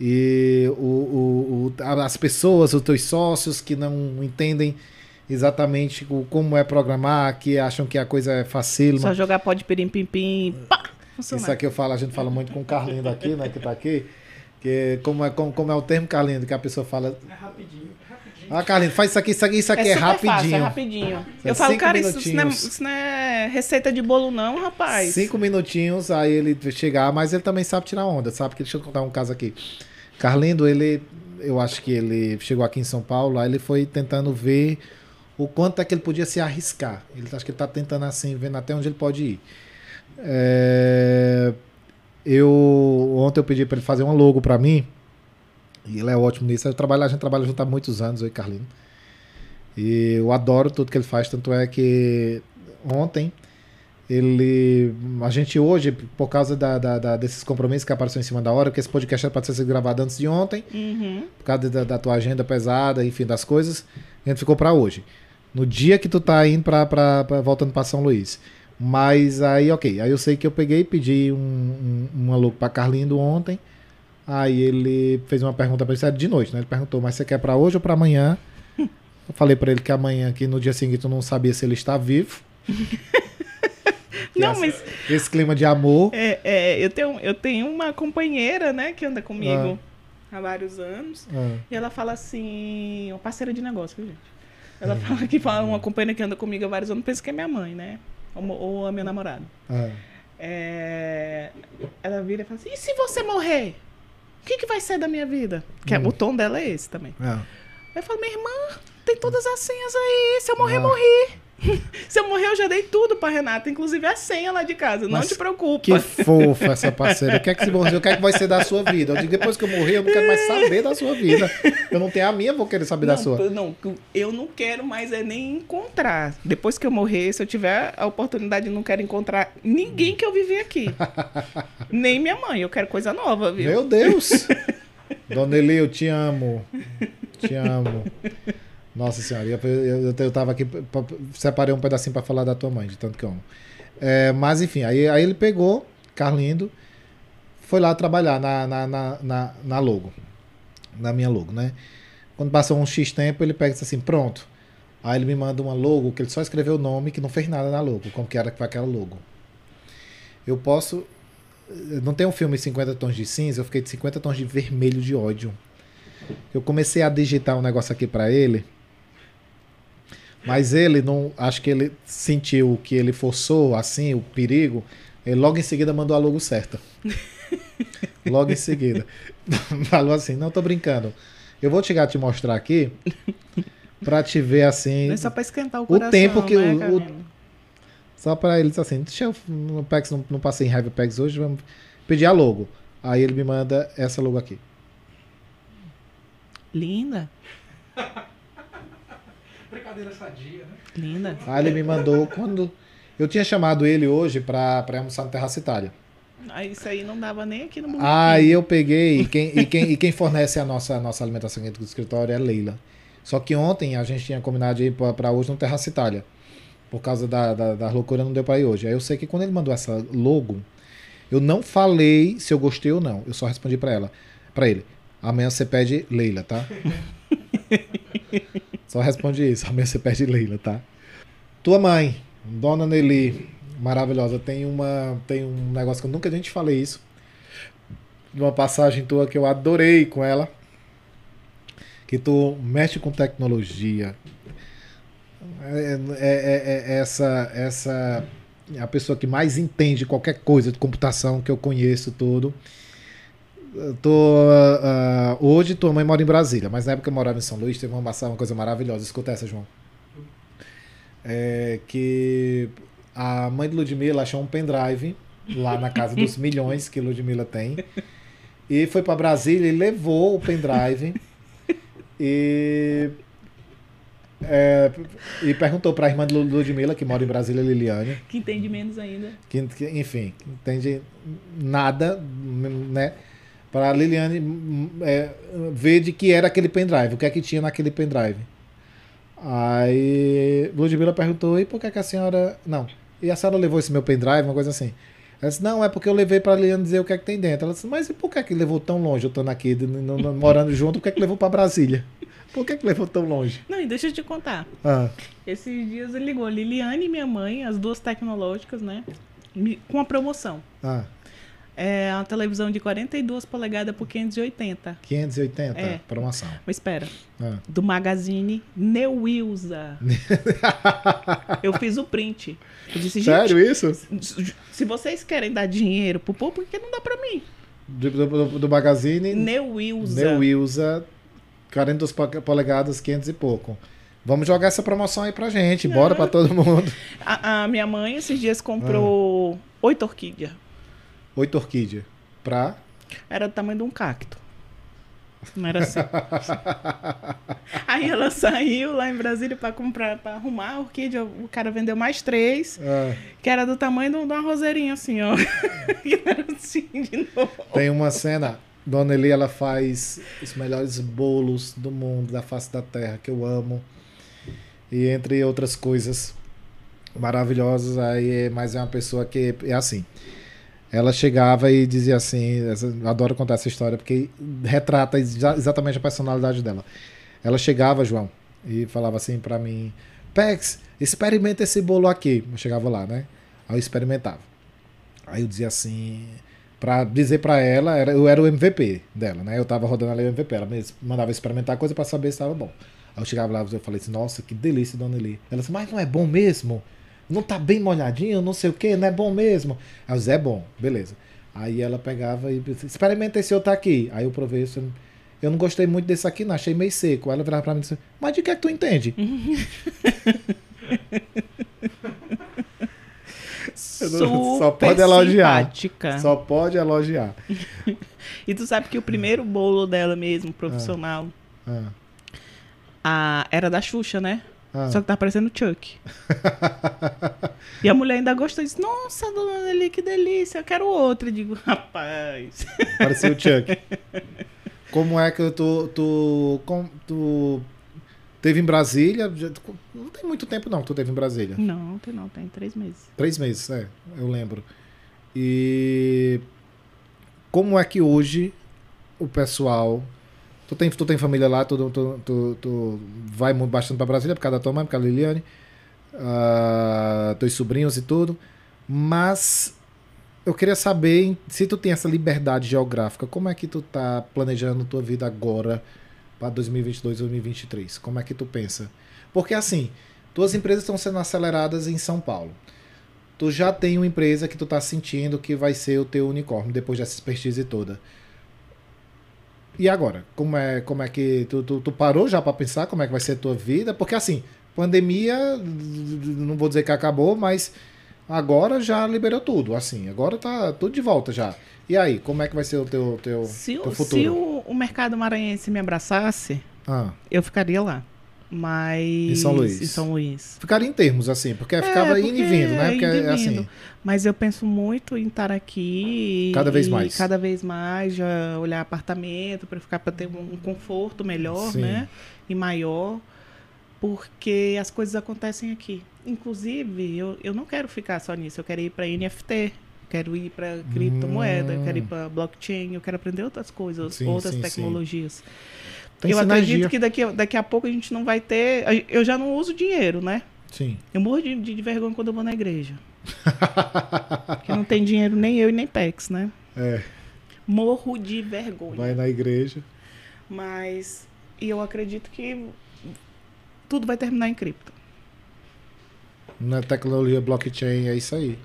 e o, o- o- as pessoas, os teus sócios que não entendem exatamente o- como é programar, que acham que a coisa é facílima. Só jogar pó de pirim pim pim. Pá! Isso aqui eu falo, a gente fala muito com o Carlindo aqui, né, que tá aqui. Que como é, como, como é o termo, Carlindo, que a pessoa fala. É rapidinho, rapidinho. Ah, Carlindo, faz isso aqui, isso aqui, isso aqui é, super rapidinho. Fácil, é rapidinho. É eu falo, cara, isso, isso não é, isso não é receita de bolo, não, rapaz. Cinco minutinhos, aí ele chegar, mas ele também sabe tirar onda, sabe? Deixa eu contar um caso aqui. Carlindo, ele, eu acho que ele chegou aqui em São Paulo, aí ele foi tentando ver o quanto é que ele podia se arriscar. Ele acho que ele tá tentando assim, vendo até onde ele pode ir. É, eu ontem eu pedi para ele fazer um logo para mim. E ele é ótimo nisso. Eu trabalho, a gente trabalha junto há muitos anos, eu e Carlino. E eu adoro tudo que ele faz, tanto é que ontem ele. A gente hoje, por causa da, da- da- desses compromissos que apareceu em cima da hora, porque esse podcast era para ser gravado antes de ontem, Uhum. por causa da, da tua agenda pesada, enfim, das coisas, a gente ficou para hoje. No dia que tu tá indo pra, pra, pra- voltando para São Luís. Mas aí, ok. Aí eu sei que eu peguei e pedi um, um, um aluno pra Carlindo ontem. Aí ele fez uma pergunta pra ele, de noite, né? Ele perguntou, mas você quer pra hoje ou pra amanhã? Eu falei pra ele que amanhã, que no dia seguinte eu não sabia se ele está vivo. *laughs* Não, essa- mas Esse clima de amor. é, é, eu, tenho, eu tenho uma companheira, né, que anda comigo há vários anos. Ah, E ela fala assim, uma parceira de negócio, viu, gente? Ela fala que fala, uma companheira que anda comigo há vários anos, pensa que é minha mãe, né? Ou, ou a minha namorada. Ah, É, Ela vira e fala assim: e se você morrer? O que, que vai ser da minha vida? Que é- Hum. o tom dela é esse também. Aí eu falo, minha irmã, tem todas as senhas aí. Se eu morrer, Ah. morri. *laughs* Se eu morrer, eu já dei tudo pra Renata, inclusive a senha lá de casa. Não Mas te preocupa. Que fofa essa parceira. O que é que morrer? O que é que vai ser da sua vida? Eu digo, depois que eu morrer, eu não quero mais saber da sua vida. Eu não tenho a minha, vou querer saber da não, sua. não, eu não quero mais é nem encontrar. Depois que eu morrer, se eu tiver a oportunidade, não quero encontrar ninguém que eu vivi aqui. *laughs* nem minha mãe. Eu quero coisa nova, viu? Meu Deus! *laughs* Dona Eli, eu te amo. Te amo. Nossa senhora, eu, eu, eu tava aqui, separei um pedacinho pra falar da tua mãe, de tanto que eu amo. É, mas enfim, aí, aí ele pegou, Carlindo, foi lá trabalhar na, na, na, na, na logo. Na minha logo, né? Quando passou um X tempo, ele pega e assim, pronto. Aí ele me manda uma logo que ele só escreveu o nome que não fez nada na logo, como que era que foi aquela logo. Eu posso. Não tem um filme 50 tons de cinza, eu fiquei de 50 tons de vermelho de ódio. Eu comecei a digitar um negócio aqui pra ele. Mas ele não. Acho que ele sentiu que ele forçou assim o perigo. Ele logo em seguida mandou a logo certa. *laughs* Logo em seguida. *laughs* Falou assim: não tô brincando. Eu vou chegar a te mostrar aqui. Pra te ver assim. Não é só pra esquentar o O coração, tempo que né, o- o-? Só pra ele dizer assim, deixa eu no PEX, não, não passei em Heavy PEX hoje, vamos pedir a logo. Aí ele me manda essa logo aqui. Linda, *laughs* Brincadeira sadia, né? linda. Aí ele me mandou quando. Eu tinha chamado ele hoje pra, pra almoçar no Terraça Itália. Aí isso aí não dava nem aqui no Burger Aí eu peguei, e quem, e quem, e quem fornece a nossa, a nossa alimentação aqui do escritório é a Leila. Só que ontem a gente tinha combinado de ir pra, pra hoje no Terraça Itália. Por causa da, da, da loucura não deu pra ir hoje. Aí eu sei que quando ele mandou essa logo, eu não falei se eu gostei ou não. Eu só respondi pra ela, para ele. Amanhã você pede Leila, tá? *laughs* só responde isso. Amanhã você pede Leila, tá? Tua mãe, Dona Nelly, maravilhosa. Tem uma, tem um negócio que eu nunca nem te falei isso. Uma passagem tua que eu adorei com ela. Que tu mexe com tecnologia. É, é- é- é essa, essa a pessoa que mais entende qualquer coisa de computação que eu conheço tudo. Tô, ah, hoje tua mãe mora em Brasília, mas na época eu morava em São Luís, teve uma, uma coisa maravilhosa. Escuta essa, João. É que a mãe de Ludmilla achou um pendrive lá na casa dos *laughs* milhões que Ludmilla tem. E foi para Brasília e levou o pendrive e, é, e perguntou para a irmã de Lu- Ludmilla, que mora em Brasília, Liliane, Que entende menos ainda. que, que, enfim, entende nada, né? Para a Liliane hum, é, ver de que era aquele pendrive, o que é que tinha naquele pendrive. Aí Ludmilla perguntou: e por que, que a senhora. Não. E a senhora levou esse meu pendrive, uma coisa assim. Ela disse: não, é porque eu levei para a Liliane dizer o que é que tem dentro. Ela disse: mas e por que, que levou tão longe? Eu estando aqui, no- no- *laughs* morando junto, por que, que levou para Brasília? Por que, que levou tão longe? Não, e deixa eu te contar. Ah, Esses dias ele ligou Liliane e minha mãe, as duas tecnológicas, né? Com a promoção. ah, É uma televisão de 42 polegadas por 580. 580, É. promoção. Mas espera, Ah. do Magazine Neuilza. *laughs* eu fiz o print. Eu disse, Sério isso? se vocês querem dar dinheiro pro povo, por que não dá pra mim? Do, do, do Magazine, Neuilza. Neuilza, 42 po- polegadas, 500 e pouco. Vamos jogar essa promoção aí pra gente, bora pra todo mundo. A, a minha mãe esses dias comprou oito orquídeas. Oito orquídea. Pra. Era do tamanho de um cacto. Não era assim. *laughs* Aí ela saiu lá em Brasília pra comprar, pra arrumar a orquídea. O cara vendeu mais três, Ah, que era do tamanho de um- uma roseirinha, assim, ó. *laughs* que era assim de novo. tem uma cena. Dona Eli, ela faz os melhores bolos do mundo, da face da terra, que eu amo. E entre outras coisas maravilhosas, aí, mas é uma pessoa que é assim. Ela chegava e dizia assim, adoro contar essa história porque retrata exa- exatamente a personalidade dela. Ela chegava, João, e falava assim pra mim: Pex, experimenta esse bolo aqui. Eu chegava lá, né? Aí eu experimentava. Aí eu dizia assim, pra dizer pra ela, eu era o MVP dela, né? Eu tava rodando ali o MVP, ela me mandava experimentar coisa pra saber se estava bom. Aí eu chegava lá e falei assim, nossa, que delícia, dona Eli. Ela disse, mas não é bom mesmo? Não tá bem molhadinho, não sei o que, não é bom mesmo? Aí eu disse, é bom, beleza. Aí ela pegava e disse, experimenta esse outro aqui. Aí eu provei isso. Eu não gostei muito desse aqui, não, achei meio seco. Aí ela virava pra mim e disse, mas de que é que tu entende? *laughs* Só pode elogiar. simpática. Só pode elogiar. *laughs* E tu sabe que o primeiro bolo dela mesmo, profissional, Ah, a- era da Xuxa, né? Ah. Só que tá parecendo Chuck. E a mulher ainda gostou e disse, nossa, dona Nelly, que delícia, eu quero outro. Eu digo, rapaz. Parecia o Chuck. Como é que tu, tu, com- tu teve em Brasília? Não tem muito tempo não que tu teve em Brasília. Não, tem não, tem três meses. Três meses, é, eu lembro. E como é que hoje o pessoal. Tu tem, tu tem família lá, tu, tu, tu, tu vai bastante pra Brasília por causa da tua mãe, por causa da Liliane, ah, teus sobrinhos e tudo. Mas eu queria saber se tu tem essa liberdade geográfica, como é que tu tá planejando tua vida agora para 2022, 2023? Como é que tu pensa? Porque assim, tuas empresas estão sendo aceleradas em São Paulo. Tu já tem uma empresa que tu tá sentindo que vai ser o teu unicórnio depois dessa expertise toda. E agora? Como é, como é que tu, tu, tu parou já para pensar como é que vai ser a tua vida? Porque assim, pandemia, não vou dizer que acabou, mas agora já liberou tudo, assim, agora tá tudo de volta já. E aí, como é que vai ser o teu, teu, Se, teu futuro? se o, o mercado maranhense me abraçasse, Ah, eu ficaria lá. Mas. Em São Luís. Em São Luís. ficaria em termos, assim, porque É, ficava indo e porque vindo, né? é Porque, indo e assim. Mas eu penso muito em estar aqui. Cada vez e mais. Cada vez mais, já olhar apartamento para ficar para ter um, conforto melhor, Sim. né? E maior. Porque as coisas acontecem aqui. Inclusive, eu, eu não quero ficar só nisso. Eu quero ir para NFT. Quero ir para criptomoeda, eu quero ir Hum. para blockchain, eu quero aprender outras coisas, Sim, outras sim, sim. Tem eu acredito que daqui, a- daqui a pouco a gente não vai ter. Eu já não uso dinheiro, né? Sim. Eu morro de, de vergonha quando eu vou na igreja. *laughs* Porque não tem dinheiro nem eu e nem Pex, né? É, Morro de vergonha. vai na igreja. Mas e eu acredito que tudo vai terminar em cripto. Na tecnologia blockchain, é isso aí.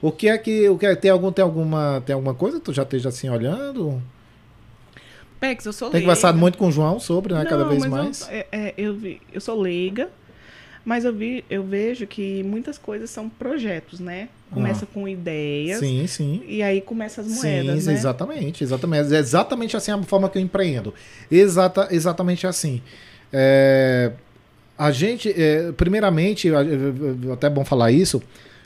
O que é que. O que é, tem, algum, tem, alguma, tem alguma coisa que tu já esteja assim olhando? Pex, eu sou Tem leiga. conversado muito com o João sobre, né? cada Não, vez mas mais. Eu, é, é, eu, vi- eu sou leiga, mas eu, vi, eu vejo que muitas coisas são projetos, né? Começa com ideias. Ah. Sim, sim. E aí começa as moedas, Sim, né? exatamente, exatamente. É exatamente assim a forma que eu empreendo. Exata, exatamente assim. É, a gente, é, primeiramente, até é bom falar isso,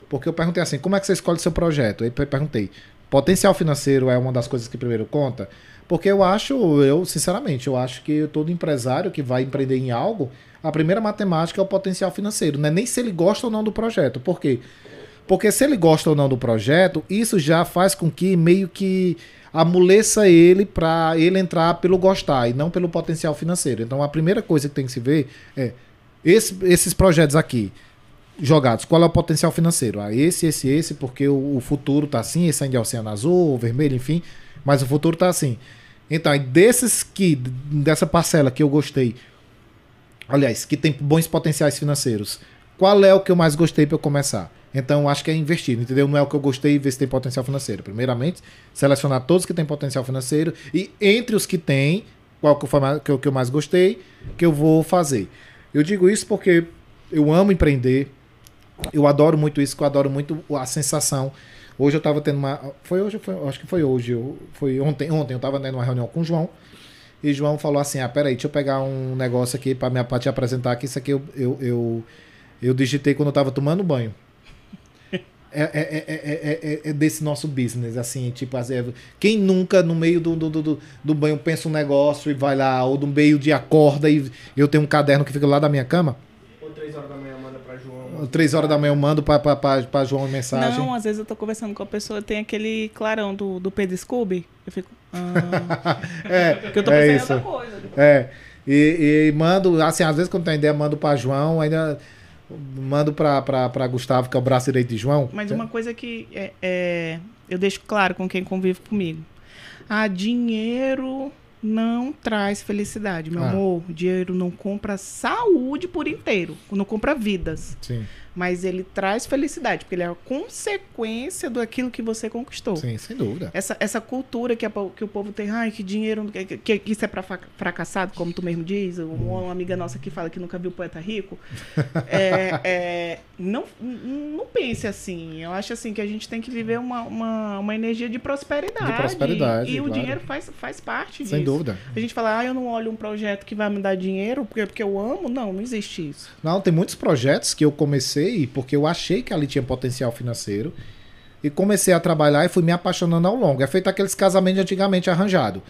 porque eu perguntei assim, como é que você escolhe seu projeto? Aí eu perguntei, potencial financeiro é uma das coisas que primeiro conta? Porque eu acho, eu sinceramente, eu acho que todo empresário que vai empreender em algo, a primeira matemática é o potencial financeiro, não é nem se ele gosta ou não do projeto. Por quê? Porque se ele gosta ou não do projeto, isso já faz com que meio que amoleça ele para ele entrar pelo gostar e não pelo potencial financeiro. Então a primeira coisa que tem que se ver é esse- esses projetos aqui jogados, qual é o potencial financeiro? Ah, esse, esse, esse, porque o, o futuro tá assim, esse ainda é oceano azul, vermelho, enfim, mas o futuro tá assim. Então, desses que, dessa parcela que eu gostei, aliás, que tem bons potenciais financeiros, qual é o que eu mais gostei para eu começar? Então, acho que é investir, entendeu? Não é o que eu gostei e ver se tem potencial financeiro. Primeiramente, selecionar todos que têm potencial financeiro e entre os que têm, qual que, foi que, que eu mais gostei, que eu vou fazer. Eu digo isso porque eu amo empreender, eu adoro muito isso, eu adoro muito a sensação. Hoje eu estava tendo uma. Foi hoje, foi, acho que foi hoje, eu- foi ontem, ontem eu estava tendo uma reunião com o João. E o João falou assim: ah, peraí, deixa eu pegar um negócio aqui para te apresentar, que isso aqui eu, eu, eu, eu digitei quando eu estava tomando banho. *laughs* É, é, é, é, é, é desse nosso business, assim, tipo, assim, é- quem nunca no meio do, do, do, do banho pensa um negócio e vai lá, ou no meio de acorda e eu tenho um caderno que fica lá da minha cama, Ou 3 horas da manhã. Três horas da manhã eu mando pra João uma mensagem. Não, às vezes eu tô conversando com a pessoa, tem aquele clarão do, do Pedro Scooby. Eu fico. Ah, *laughs* é, porque eu tô é pensando em isso. outra coisa. É. E, e mando, assim, às vezes quando tem ideia, mando pra João, ainda mando pra Gustavo, que é o braço direito de João. Mas uma coisa que é, é, eu deixo claro com quem convive comigo. Ah, dinheiro não traz felicidade, meu Ah. amor. Dinheiro não compra saúde por inteiro, não compra vidas. Sim, Mas ele traz felicidade, porque ele é a consequência daquilo que você conquistou. sim, sem dúvida. Essa, essa cultura que, a que o povo tem, ai, que dinheiro, que, que- que isso é para fracassado, como tu mesmo diz, uma, uma amiga nossa que fala que nunca viu poeta rico. *laughs* É, é, não, não pense assim. Eu acho assim que a gente tem que viver uma, uma, uma energia de prosperidade. De prosperidade, E o claro. dinheiro faz, faz parte Sem disso. dúvida. A gente fala, ah, eu não olho um projeto que vai me dar dinheiro porque, porque eu amo. Não, não existe isso. Não, tem muitos projetos que eu comecei porque eu achei que ali tinha potencial financeiro. E comecei a trabalhar e fui me apaixonando ao longo. É feito aqueles casamentos antigamente arranjado.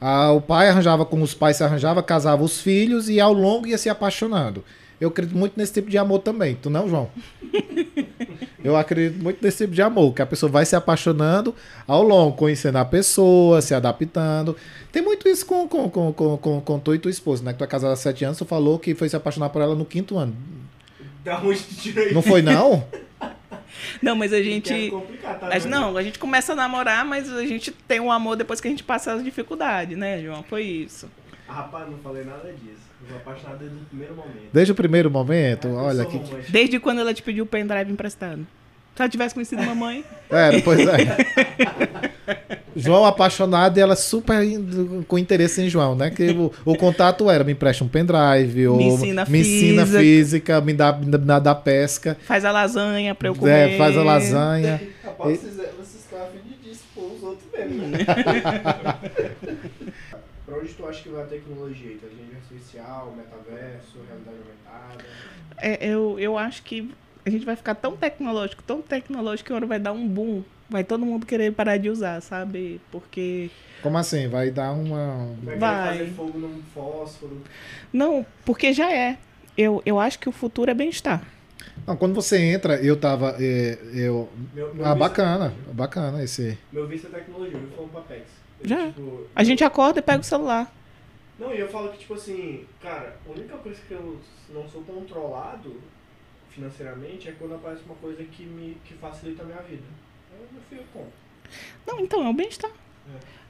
Ah, o pai arranjava com os pais, se arranjava, casava os filhos e ao longo ia se apaixonando. Eu acredito muito nesse tipo de amor também. Tu não, João? *laughs* Eu acredito muito nesse tipo de amor, que a pessoa vai se apaixonando ao longo, conhecendo a pessoa, se adaptando. Tem muito isso com, com, com, com, com, com tu e tua esposa, né? Que tu é casada há sete anos, tu falou que foi se apaixonar por ela no quinto ano. Da onde tu tirou isso? Não foi, não? *laughs* Não, mas a é gente. complicado, tá a não, a gente começa a namorar, mas a gente tem um amor depois que a gente passa as dificuldades, né, João? Foi isso. Ah, Rapaz, não falei nada disso. Eu vou apaixonado desde o primeiro momento. Desde o primeiro momento, É, olha que. romântico. Desde quando ela te pediu o pendrive emprestado? Se ela tivesse conhecido mamãe. É, pois é. *laughs* João apaixonado e ela super com interesse em João, né? Que o, o contato era: me empresta um pendrive, ou Me ensina me ensina física. física, me dá, me dá, dá pesca, Faz a lasanha pra eu comer. é, faz a lasanha. *laughs* Rapaz, vocês, vocês ficam afim de dispor os outros mesmo, né? *laughs* pra onde tu acha que vai a tecnologia? Inteligência artificial, metaverso, realidade aumentada? É, eu, eu acho que a gente vai ficar tão tecnológico, tão tecnológico que uma hora vai dar um boom. Vai todo mundo querer parar de usar, sabe? Porque. Como assim? Vai dar uma. Vai, Vai. fazer fogo num fósforo? Não, porque já é. Eu, eu acho que o futuro é bem-estar. Não, quando você entra, eu tava. é, eu... Meu, meu Ah, bacana, bacana esse. Meu vício é tecnologia, eu falo pra Apex. Eu, Já. tipo, A gente acorda e pega o celular. Não, e eu falo que, tipo assim, cara, a única coisa que eu não sou controlado financeiramente é quando aparece uma coisa que me que facilita a minha vida. Não, então é o bem-estar.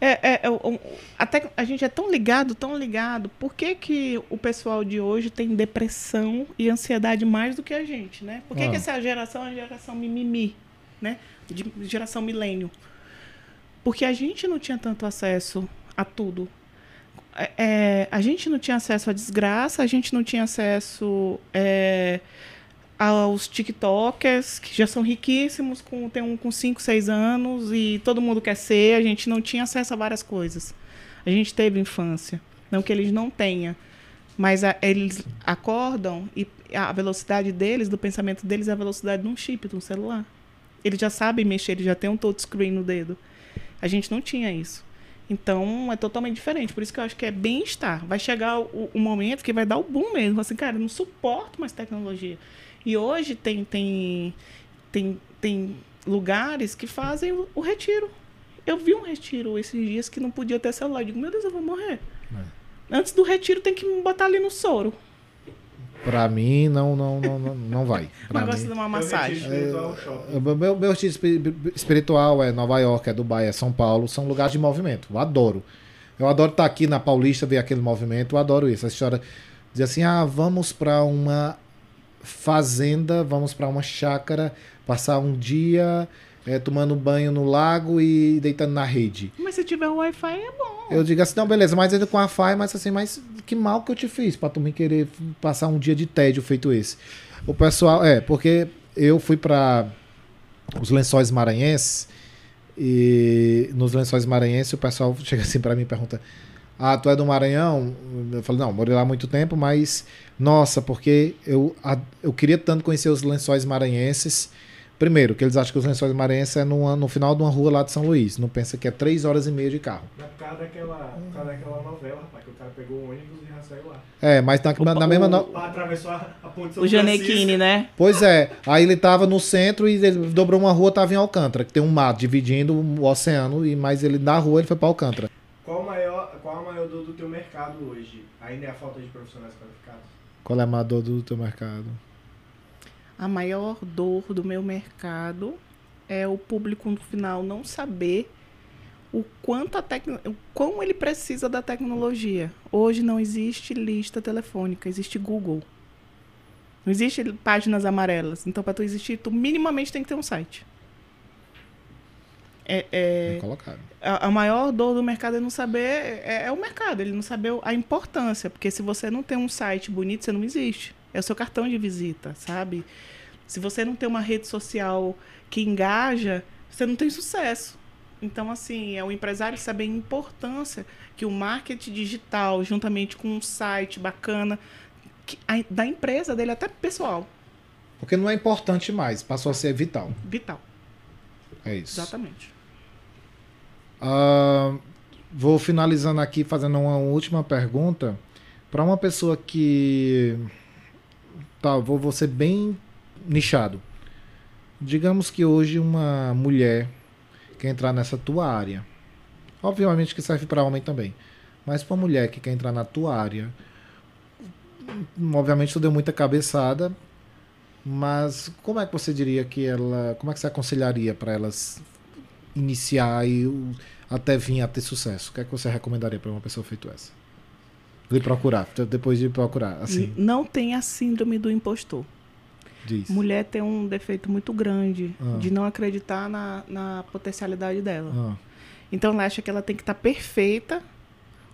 É, é, é, o- até a gente é tão ligado, tão ligado. Por que, que o pessoal de hoje tem depressão e ansiedade mais do que a gente, né? Por que, Ah. que essa geração é a geração mimimi, né? De, geração milênio. Porque a gente não tinha tanto acesso a tudo. É, é, a gente não tinha acesso à desgraça, a gente não tinha acesso é, aos TikTokers, que já são riquíssimos, com, tem um com 5, 6 anos, e todo mundo quer ser, a gente não tinha acesso a várias coisas. A gente teve infância. Não que eles não tenham. Mas a- eles acordam e a velocidade deles, do pensamento deles, é a velocidade de um chip, de um celular. Eles já sabem mexer, eles já têm um touchscreen no dedo. A gente não tinha isso. Então é totalmente diferente. Por isso que eu acho que é bem-estar. Vai chegar o, o momento que vai dar o boom mesmo. Assim, cara, eu não suporto mais tecnologia. E hoje tem, tem, tem, tem lugares que fazem o, o retiro. Eu vi um retiro esses dias que não podia ter celular. Eu digo, meu Deus, eu vou morrer. Antes do retiro tem que me botar ali no soro. Pra mim, não, não, não, não, não vai. *laughs* Pra Mas gosta de uma massagem. O Meu, meu, meu estilo espi- espiritual é Nova York, é Dubai, é São Paulo, são lugares de movimento. Eu adoro. Eu adoro estar aqui na Paulista, ver aquele movimento, eu adoro isso. A história diz assim: ah, vamos para uma fazenda, vamos para uma chácara, passar um dia eh, tomando banho no lago e deitando na rede. Mas se tiver Wi-Fi é bom. Eu digo assim, não, beleza, mas ainda com a FAI, mas assim, mas que mal que eu te fiz pra tu me querer passar um dia de tédio feito esse. O pessoal, é, porque eu fui pra os lençóis maranhenses e nos lençóis maranhenses o pessoal chega assim pra mim e pergunta: Ah, tu é do Maranhão? Eu falo, não, morei lá há muito tempo, mas nossa, porque eu, a- eu queria tanto conhecer os lençóis maranhenses. Primeiro, que eles acham que os lençóis maranhenses é numa- no final de uma rua lá de São Luís. Não pensa que é três horas e meia de carro. Na cara daquela, por causa daquela novela, rapaz, que o cara pegou o ônibus e já saiu lá. É, mas na, na, na mesma. no- atravessou a, a ponte São O Janequine, né? Pois é, aí ele tava no centro e ele dobrou uma rua, tava em Alcântara, que tem um mar dividindo o oceano, e mais ele da rua ele foi pra Alcântara. Qual, o maior, qual a maior dor do teu mercado hoje? Ainda é a falta de profissionais qualificados? Qual é a maior dor do teu mercado? A maior dor do meu mercado é o público no final não saber o quanto a tecno... o quão ele precisa da tecnologia. Hoje não existe lista telefônica, existe Google. Não existe páginas amarelas. Então, para tu existir, tu minimamente tem que ter um site. É, é, colocado. a, a maior dor do mercado é não saber é, é o mercado, ele não saber a importância, porque se você não tem um site bonito, você não existe. É o seu cartão de visita, sabe? Se você não tem uma rede social que engaja, você não tem sucesso. Então, assim, é o empresário saber a importância que o marketing digital, juntamente com um site bacana, que, a- da empresa dele, até pessoal, Porque não é importante mais, passou a ser vital. vital. É isso. Exatamente. Ah, vou finalizando aqui fazendo uma última pergunta para uma pessoa que tá, vou, vou ser bem nichado. Digamos que hoje uma mulher quer entrar nessa tua área. Obviamente que serve para homem também. Mas para mulher que quer entrar na tua área, obviamente tu deu muita cabeçada, mas como é que você diria que ela, como é que você aconselharia para elas iniciar e até vir a ter sucesso? O que é que você recomendaria para uma pessoa feito essa? De procurar, depois de procurar, assim, Não tem a síndrome do impostor. diz. Mulher tem um defeito muito grande Ah. de não acreditar na, na potencialidade dela. Ah, Então ela acha que ela tem que estar perfeita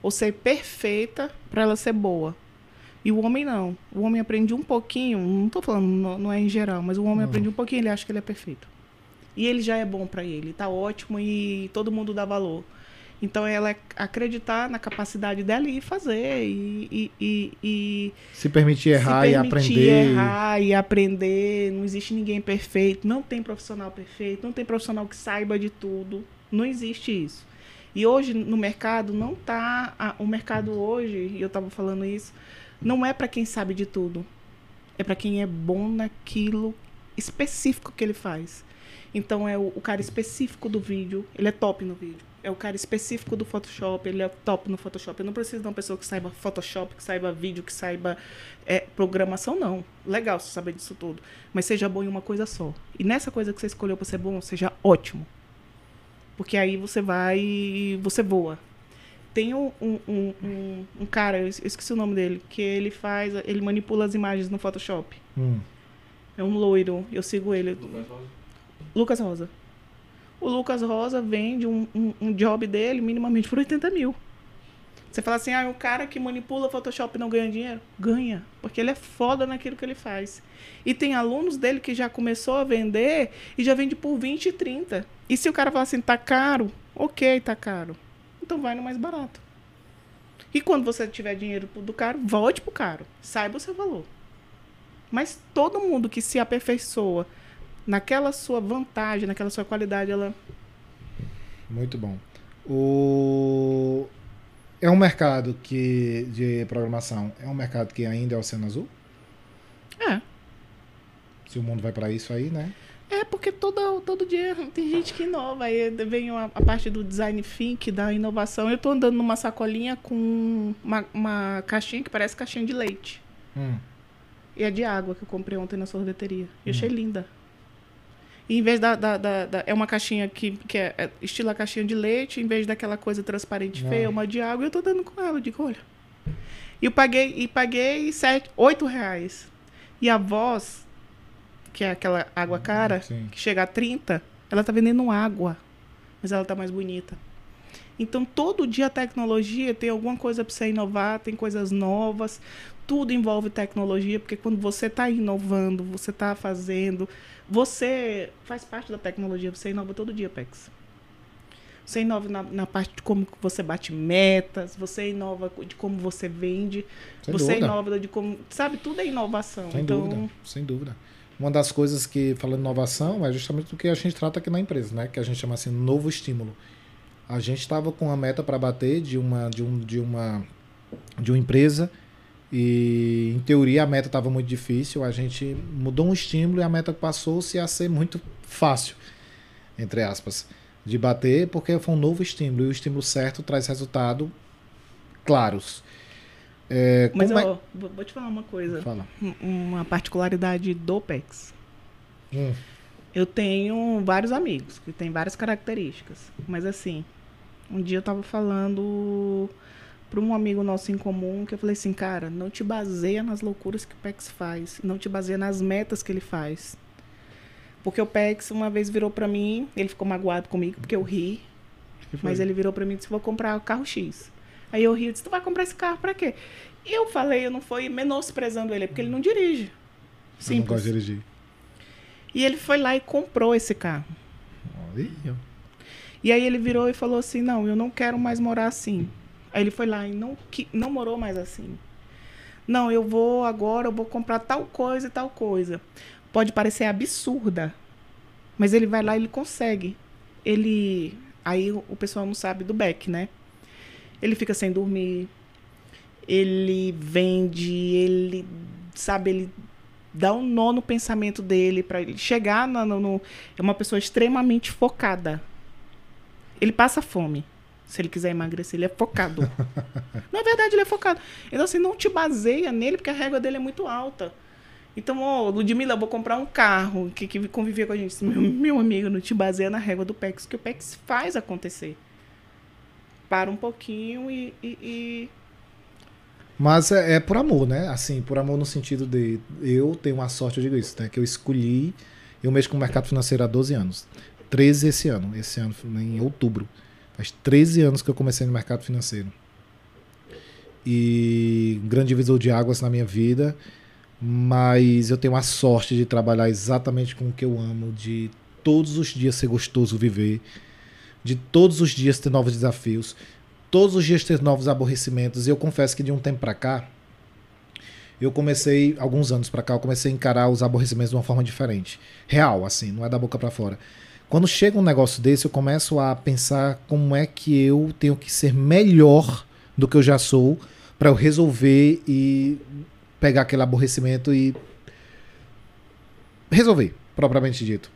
ou ser perfeita para ela ser boa. E o homem não. O homem aprende um pouquinho, não tô falando, não, não é em geral, mas o homem Ah. aprende um pouquinho, ele acha que ele é perfeito. E ele já é bom para ele, tá ótimo e todo mundo dá valor. Então ela é acreditar na capacidade dela e fazer e, e, e, e se permitir errar se e permitir aprender. errar e aprender. Não existe ninguém perfeito. Não tem profissional perfeito. Não tem profissional que saiba de tudo. Não existe isso. E hoje no mercado não tá. a- o mercado hoje, e eu estava falando isso, não é para quem sabe de tudo. É para quem é bom naquilo específico que ele faz. Então é o, o cara específico do vídeo, ele é top no vídeo. É o cara específico do Photoshop, ele é top no Photoshop. Eu não preciso de uma pessoa que saiba Photoshop, que saiba vídeo, que saiba é, programação, não. Legal você saber disso tudo. Mas seja bom em uma coisa só. E nessa coisa que você escolheu para ser bom, seja ótimo. Porque aí você vai. você voa. Tem um, um, um, um- um cara, eu es- eu esqueci o nome dele, que ele faz. ele manipula as imagens no Photoshop. Hum, É um loiro, eu sigo ele. Lucas Rosa. O Lucas Rosa vende um, um, um job dele minimamente por 80 mil. Você fala assim, ah, o cara que manipula Photoshop não ganha dinheiro? Ganha, porque ele é foda naquilo que ele faz. E tem alunos dele que já começou a vender e já vende por 20 e 30. E se o cara falar assim, tá caro, ok, tá caro. Então vai no mais barato. E quando você tiver dinheiro do caro, volte pro caro. Saiba o seu valor. Mas todo mundo que se aperfeiçoa naquela sua vantagem, naquela sua qualidade, ela. muito bom. O... É um mercado que de programação, é um mercado que ainda é oceano azul? É. Se o mundo vai para isso aí, né? É porque todo, todo dia tem gente que inova. Aí vem a, a parte do design think, da inovação. Eu tô andando numa sacolinha com uma, uma caixinha que parece caixinha de leite. Hum. E é de água que eu comprei ontem na sorveteria. Eu achei linda. E em vez da, da, da- da- É uma caixinha que, que é, é estilo a caixinha de leite, em vez daquela coisa transparente Ah. feia, uma de água, eu tô dando com ela. Eu digo, olha. E eu paguei, e paguei sete, oito reais. E a voz, que é aquela água cara, Sim. que chega a 30, ela tá vendendo água. Mas ela tá mais bonita. Então, todo dia a tecnologia tem alguma coisa para você inovar, tem coisas novas. Tudo envolve tecnologia, porque quando você está inovando, você está fazendo, você faz parte da tecnologia, você inova todo dia, Pex. Você inova na, na parte de como você bate metas, você inova de como você vende, Sem você dúvida. inova de como. Sabe, tudo é inovação. Sem então, dúvida, sem dúvida. Uma das coisas que, falando inovação, é justamente o que a gente trata aqui na empresa, né? Que a gente chama assim, novo estímulo. A gente estava com a meta para bater de uma, de, um, de, uma, de uma empresa e, em teoria, a meta estava muito difícil. A gente mudou um estímulo e a meta passou-se a ser muito fácil, entre aspas, de bater, porque foi um novo estímulo. E o estímulo certo traz resultado claros. É, Mas, como é- vou te falar uma coisa. Fala. Um- Uma particularidade do PEX. Hum. Eu tenho vários amigos que têm várias características. Mas assim, Um dia eu tava falando para um amigo nosso em comum que eu falei assim, cara, não te baseia nas loucuras que o PEX faz, não te baseia nas metas que ele faz. Porque o PEX uma vez virou para mim, ele ficou magoado comigo porque eu ri, mas ele virou para mim e disse: "Vou comprar o carro X". Aí eu ri, eu disse: "Tu vai comprar esse carro para quê?" Eu falei, eu não fui menosprezando ele, porque ele não dirige. Simples. Eu não gosto de dirigir. E ele foi lá e comprou esse carro. Olha. E aí ele virou e falou assim: "Não, eu não quero mais morar assim. Aí ele foi lá e não, que, não morou mais assim. Não, eu vou agora, eu vou comprar tal coisa e tal coisa. Pode parecer absurda, mas ele vai lá e ele consegue. Ele. Aí o pessoal não sabe do Beck, né? Ele fica sem dormir, ele vende, ele. Sabe, ele dá um nó no pensamento dele para ele chegar no, no. É uma pessoa extremamente focada. Ele passa fome se ele quiser emagrecer, ele é focado. *laughs* Na verdade, ele é focado. Então, assim, não te baseia nele, porque a régua dele é muito alta. Então, ó, Ludmilla, eu vou comprar um carro que, que convivia com a gente. Meu, meu amigo, não te baseia na régua do PEX, que o PEX faz acontecer. Para um pouquinho e. e, e... Mas é, é, por amor, né? Assim, por amor no sentido de. Eu tenho uma sorte, eu digo isso, né? Que eu escolhi. Eu mexo com o mercado financeiro há 12 anos. 13 esse ano. Esse ano, em outubro. Faz 13 anos que eu comecei no mercado financeiro. E um grande divisor de águas na minha vida, mas eu tenho a sorte de trabalhar exatamente com o que eu amo, de todos os dias ser gostoso viver, de todos os dias ter novos desafios, todos os dias ter novos aborrecimentos. E eu confesso que de um tempo para cá, eu comecei, alguns anos para cá, eu comecei a encarar os aborrecimentos de uma forma diferente. Real, assim, não é da boca para fora. Quando chega um negócio desse, eu começo a pensar como é que eu tenho que ser melhor do que eu já sou para eu resolver e pegar aquele aborrecimento e resolver, propriamente dito.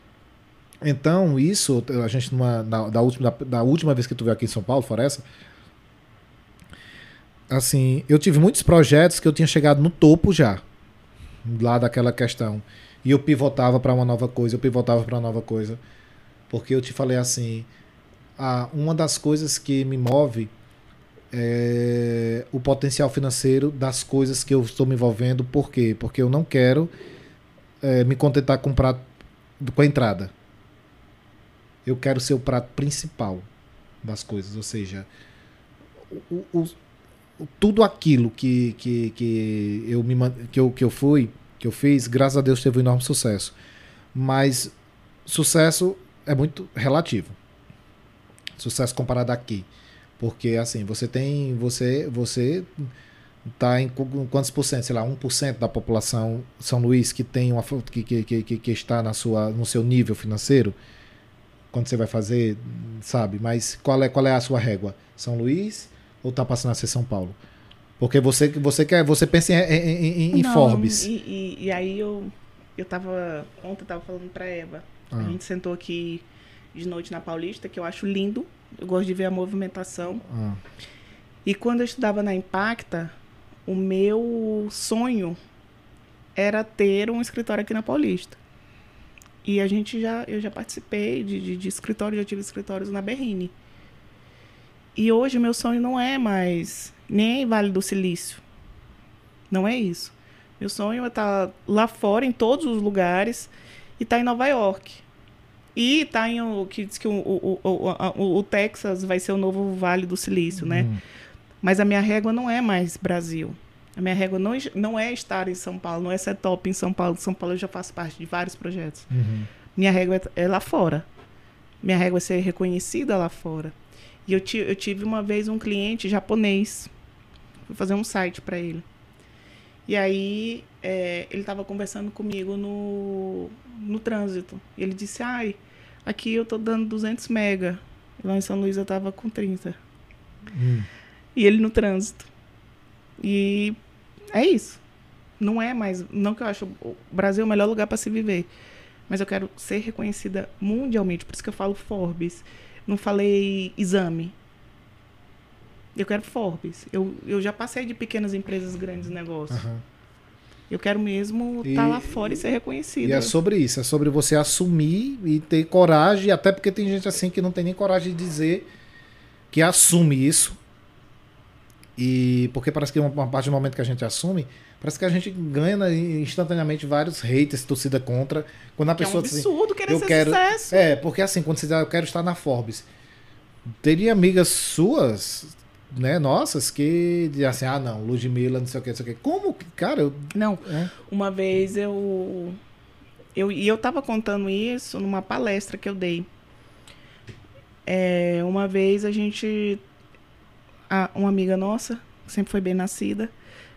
Então, isso, a gente, numa, na, da, última, da, da, última vez que tu veio aqui em São Paulo, fora essa, assim, eu tive muitos projetos que eu tinha chegado no topo já, lá daquela questão. E eu pivotava para uma nova coisa, eu pivotava para uma nova coisa. Porque eu te falei assim, a, uma das coisas que me move é o potencial financeiro das coisas que eu estou me envolvendo. Por quê? Porque eu não quero é, me contentar com, prato, com a entrada. Eu quero ser o prato principal das coisas. Ou seja, o, o, tudo aquilo que, que, que, eu me, que, eu, que eu fui, que eu fiz, graças a Deus teve um enorme sucesso. Mas sucesso é muito relativo. Sucesso comparado aqui. Porque assim, você tem. Você. Você está em quantos por cento? Sei lá, 1% da população São Luís que tem uma que, que, que, que está na sua, no seu nível financeiro. Quando você vai fazer, sabe? Mas qual é, qual é a sua régua? São Luís ou está passando a ser São Paulo? Porque você, você quer, você pensa em, em, em Não, Forbes. E, e, e, aí eu, eu tava. Ontem eu tava falando para Eva ah. A gente sentou aqui de noite na Paulista, que eu acho lindo. Eu gosto de ver a movimentação. Ah. E quando eu estudava na Impacta, o meu sonho era ter um escritório aqui na Paulista. E a gente já, eu já participei de, de, de escritório, já tive escritórios na Berrine. E hoje o meu sonho não é mais nem Vale do Silício. Não é isso. Meu sonho é estar lá fora, em todos os lugares, e está em Nova York. E está em o que diz que o, o, o, o, Texas vai ser o novo Vale do Silício, né? Uhum. Mas a minha régua não é mais Brasil. A minha régua não, não é estar em São Paulo, não é ser top em São Paulo. São Paulo eu já faço parte de vários projetos. Uhum. Minha régua é, é lá fora. Minha régua é ser reconhecida lá fora. E eu, eu tive uma vez um cliente japonês. Fui fazer um site para ele. E aí é, ele estava conversando comigo no, no trânsito. E ele disse, ai, aqui eu tô dando 200 mega. E lá em São Luís eu tava com 30. Hum. E ele no trânsito. E é isso. Não é mais. Não que eu acho o Brasil é o melhor lugar para se viver. Mas eu quero ser reconhecida mundialmente. Por isso que eu falo Forbes. Não falei exame. Eu quero Forbes. Eu, eu já passei de pequenas empresas, grandes negócios. Uhum. Eu quero mesmo estar tá lá fora e ser reconhecido. E é sobre isso, é sobre você assumir e ter coragem, até porque tem gente assim que não tem nem coragem de dizer que assume isso. E porque parece que uma, uma parte do momento que a gente assume, parece que a gente ganha instantaneamente vários haters, torcida contra. Quando a Que é um pessoa diz assim, absurdo querer eu ser quero- sucesso. é, porque assim, quando você diz, ah, eu quero estar na Forbes, teria amigas suas, né, nossas, que dizem assim, ah, não, Ludmilla, não sei o que, não sei o que. Como, que- cara, eu, Não, é, Uma vez eu, eu e eu estava contando isso numa palestra que eu dei. É, uma vez a gente, a- uma amiga nossa, que sempre foi bem nascida,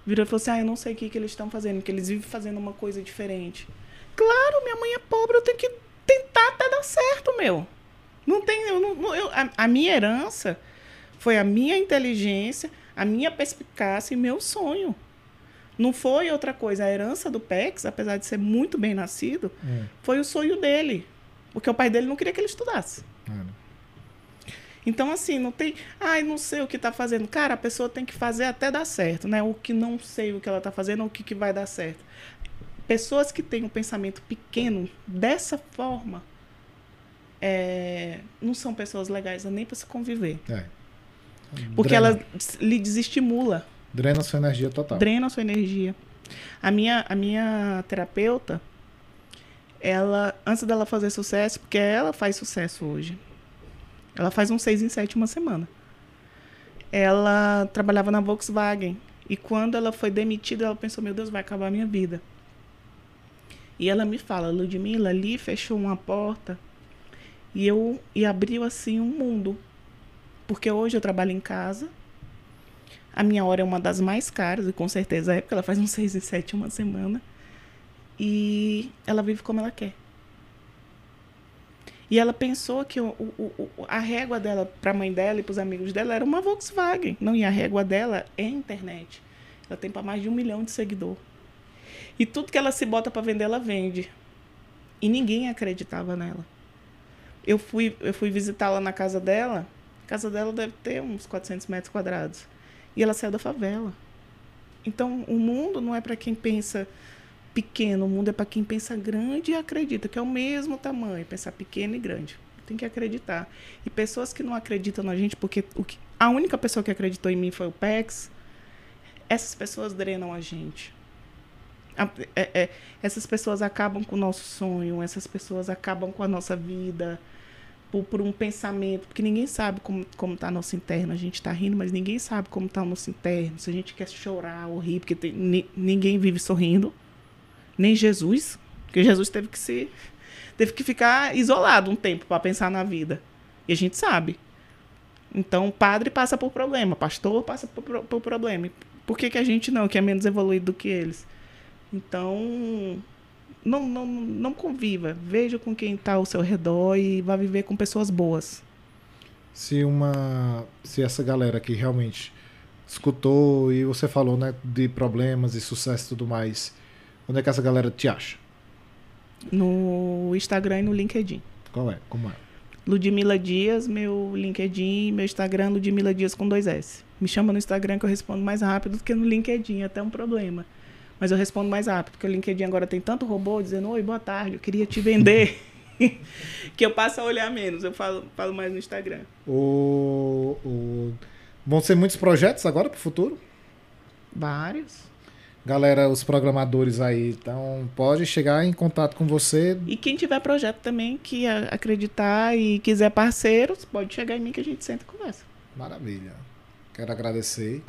virou e falou assim: Ah, eu não sei o que, que eles estão fazendo, que eles vivem fazendo uma coisa diferente. Claro, minha mãe é pobre, eu tenho que tentar até dar certo, meu. Não tem. Eu não- eu- a, a minha herança foi a minha inteligência, a minha perspicácia e meu sonho. Não foi outra coisa. A herança do PEX, apesar de ser muito bem nascido, Hum. foi o sonho dele. Porque o pai dele não queria que ele estudasse. é. Então, assim, não tem. Ai, não sei o que tá fazendo. Cara, a pessoa tem que fazer até dar certo, né? O que não sei o que ela tá fazendo, o que, que vai dar certo. Pessoas que têm um pensamento pequeno dessa forma é, não são pessoas legais nem para se conviver. é. Porque Drena. ela lhe desestimula. Drena sua energia total. drena sua energia. A minha, a minha terapeuta, ela, antes dela fazer sucesso, porque ela faz sucesso hoje. Ela faz um seis em sete uma semana. Ela trabalhava na Volkswagen. E quando ela foi demitida, ela pensou, meu Deus, vai acabar a minha vida. E ela me fala, Ludmilla, ali fechou uma porta e eu e abriu assim um mundo. Porque hoje eu trabalho em casa, a minha hora é uma das mais caras, e com certeza é, porque ela faz uns *laughs* seis e sete uma semana. E ela vive como ela quer. E ela pensou que o, o- o- a régua dela para a mãe dela e para os amigos dela era uma Volkswagen. Não, e a régua dela é internet. Ela tem para mais de um milhão de seguidor. E tudo que ela se bota para vender, ela vende. E ninguém acreditava nela. Eu fui, eu fui visitá-la na casa dela. A casa dela deve ter uns 400 metros quadrados. E ela saiu da favela. Então, o mundo não é para quem pensa pequeno, o mundo é para quem pensa grande e acredita, que é o mesmo tamanho, pensar pequeno e grande. Tem que acreditar. E pessoas que não acreditam na gente, porque o que, a única pessoa que acreditou em mim foi o PEX, essas pessoas drenam a gente. A- é- é, essas pessoas acabam com o nosso sonho, essas pessoas acabam com a nossa vida por, por um pensamento, porque ninguém sabe como, como tá nosso interno. A gente tá rindo, mas ninguém sabe como tá o nosso interno. Se a gente quer chorar ou rir, porque tem- ni- ninguém vive sorrindo. Nem Jesus, porque Jesus teve que se teve que ficar isolado um tempo para pensar na vida. E a gente sabe. Então, padre passa por problema, pastor passa por, por problema. Por que, que a gente não, que é menos evoluído do que eles? Então, não, não, não conviva. Veja com quem está ao seu redor e vá viver com pessoas boas. Se uma. Se essa galera que realmente escutou e você falou, né, de problemas e sucesso e tudo mais, onde é que essa galera te acha? No Instagram e no LinkedIn. Qual é? Como é? Ludmila Dias, meu LinkedIn, meu Instagram, Ludmila Dias com dois S. Me chama no Instagram que eu respondo mais rápido do que no LinkedIn, até um problema. Mas eu respondo mais rápido, porque o LinkedIn agora tem tanto robô dizendo, oi, boa tarde, eu queria te vender. *laughs* que eu passo a olhar menos, eu falo, falo mais no Instagram. O, o- Vão ser muitos projetos agora pro futuro? Vários. Galera, os programadores aí, então pode chegar em contato com você. E quem tiver projeto também que acreditar e quiser parceiros, pode chegar em mim que a gente senta e conversa. Maravilha. Quero agradecer.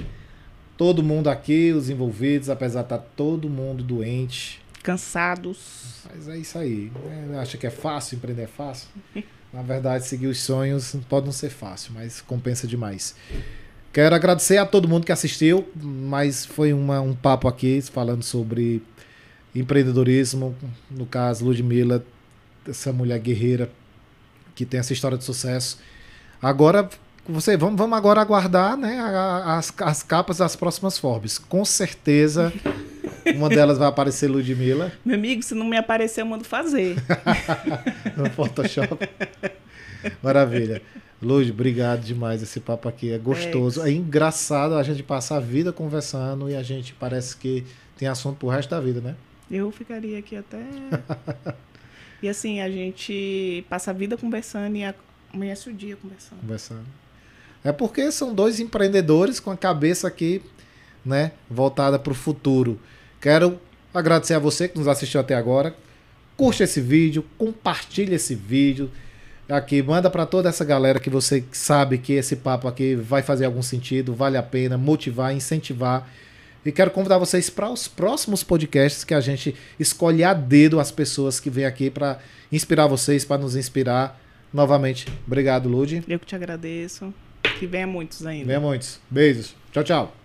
Todo mundo aqui, os envolvidos, apesar de estar todo mundo doente. Cansados. Mas é isso aí. É, acha que é fácil, empreender é fácil? *laughs* Na verdade, seguir os sonhos pode não ser fácil, mas compensa demais. Quero agradecer a todo mundo que assistiu, mas foi uma- um papo aqui falando sobre empreendedorismo. No caso, Ludmilla, essa mulher guerreira que tem essa história de sucesso. Agora, você, vamos, vamos agora aguardar né, as, as capas das próximas Forbes. Com certeza, uma delas vai aparecer Ludmilla. *laughs* Meu amigo, se não me aparecer, eu mando fazer. *laughs* no Photoshop. Maravilha. Luz, obrigado demais. Esse papo aqui é gostoso. É engraçado a gente passar a vida conversando e a gente parece que tem assunto pro resto da vida, né? Eu ficaria aqui até. *laughs* e assim, a gente passa a vida conversando e amanhece o dia conversando. Conversando. É porque são dois empreendedores com a cabeça aqui, né, voltada para o futuro. Quero agradecer a você que nos assistiu até agora. Curte esse vídeo, compartilhe esse vídeo aqui, manda para toda essa galera que você sabe que esse papo aqui vai fazer algum sentido, vale a pena motivar, incentivar. E quero convidar vocês para os próximos podcasts que a gente escolhe a dedo as pessoas que vêm aqui para inspirar vocês, para nos inspirar. Novamente, obrigado, Lud. Eu que te agradeço. Que venha muitos ainda. Venha muitos. Beijos. Tchau, tchau.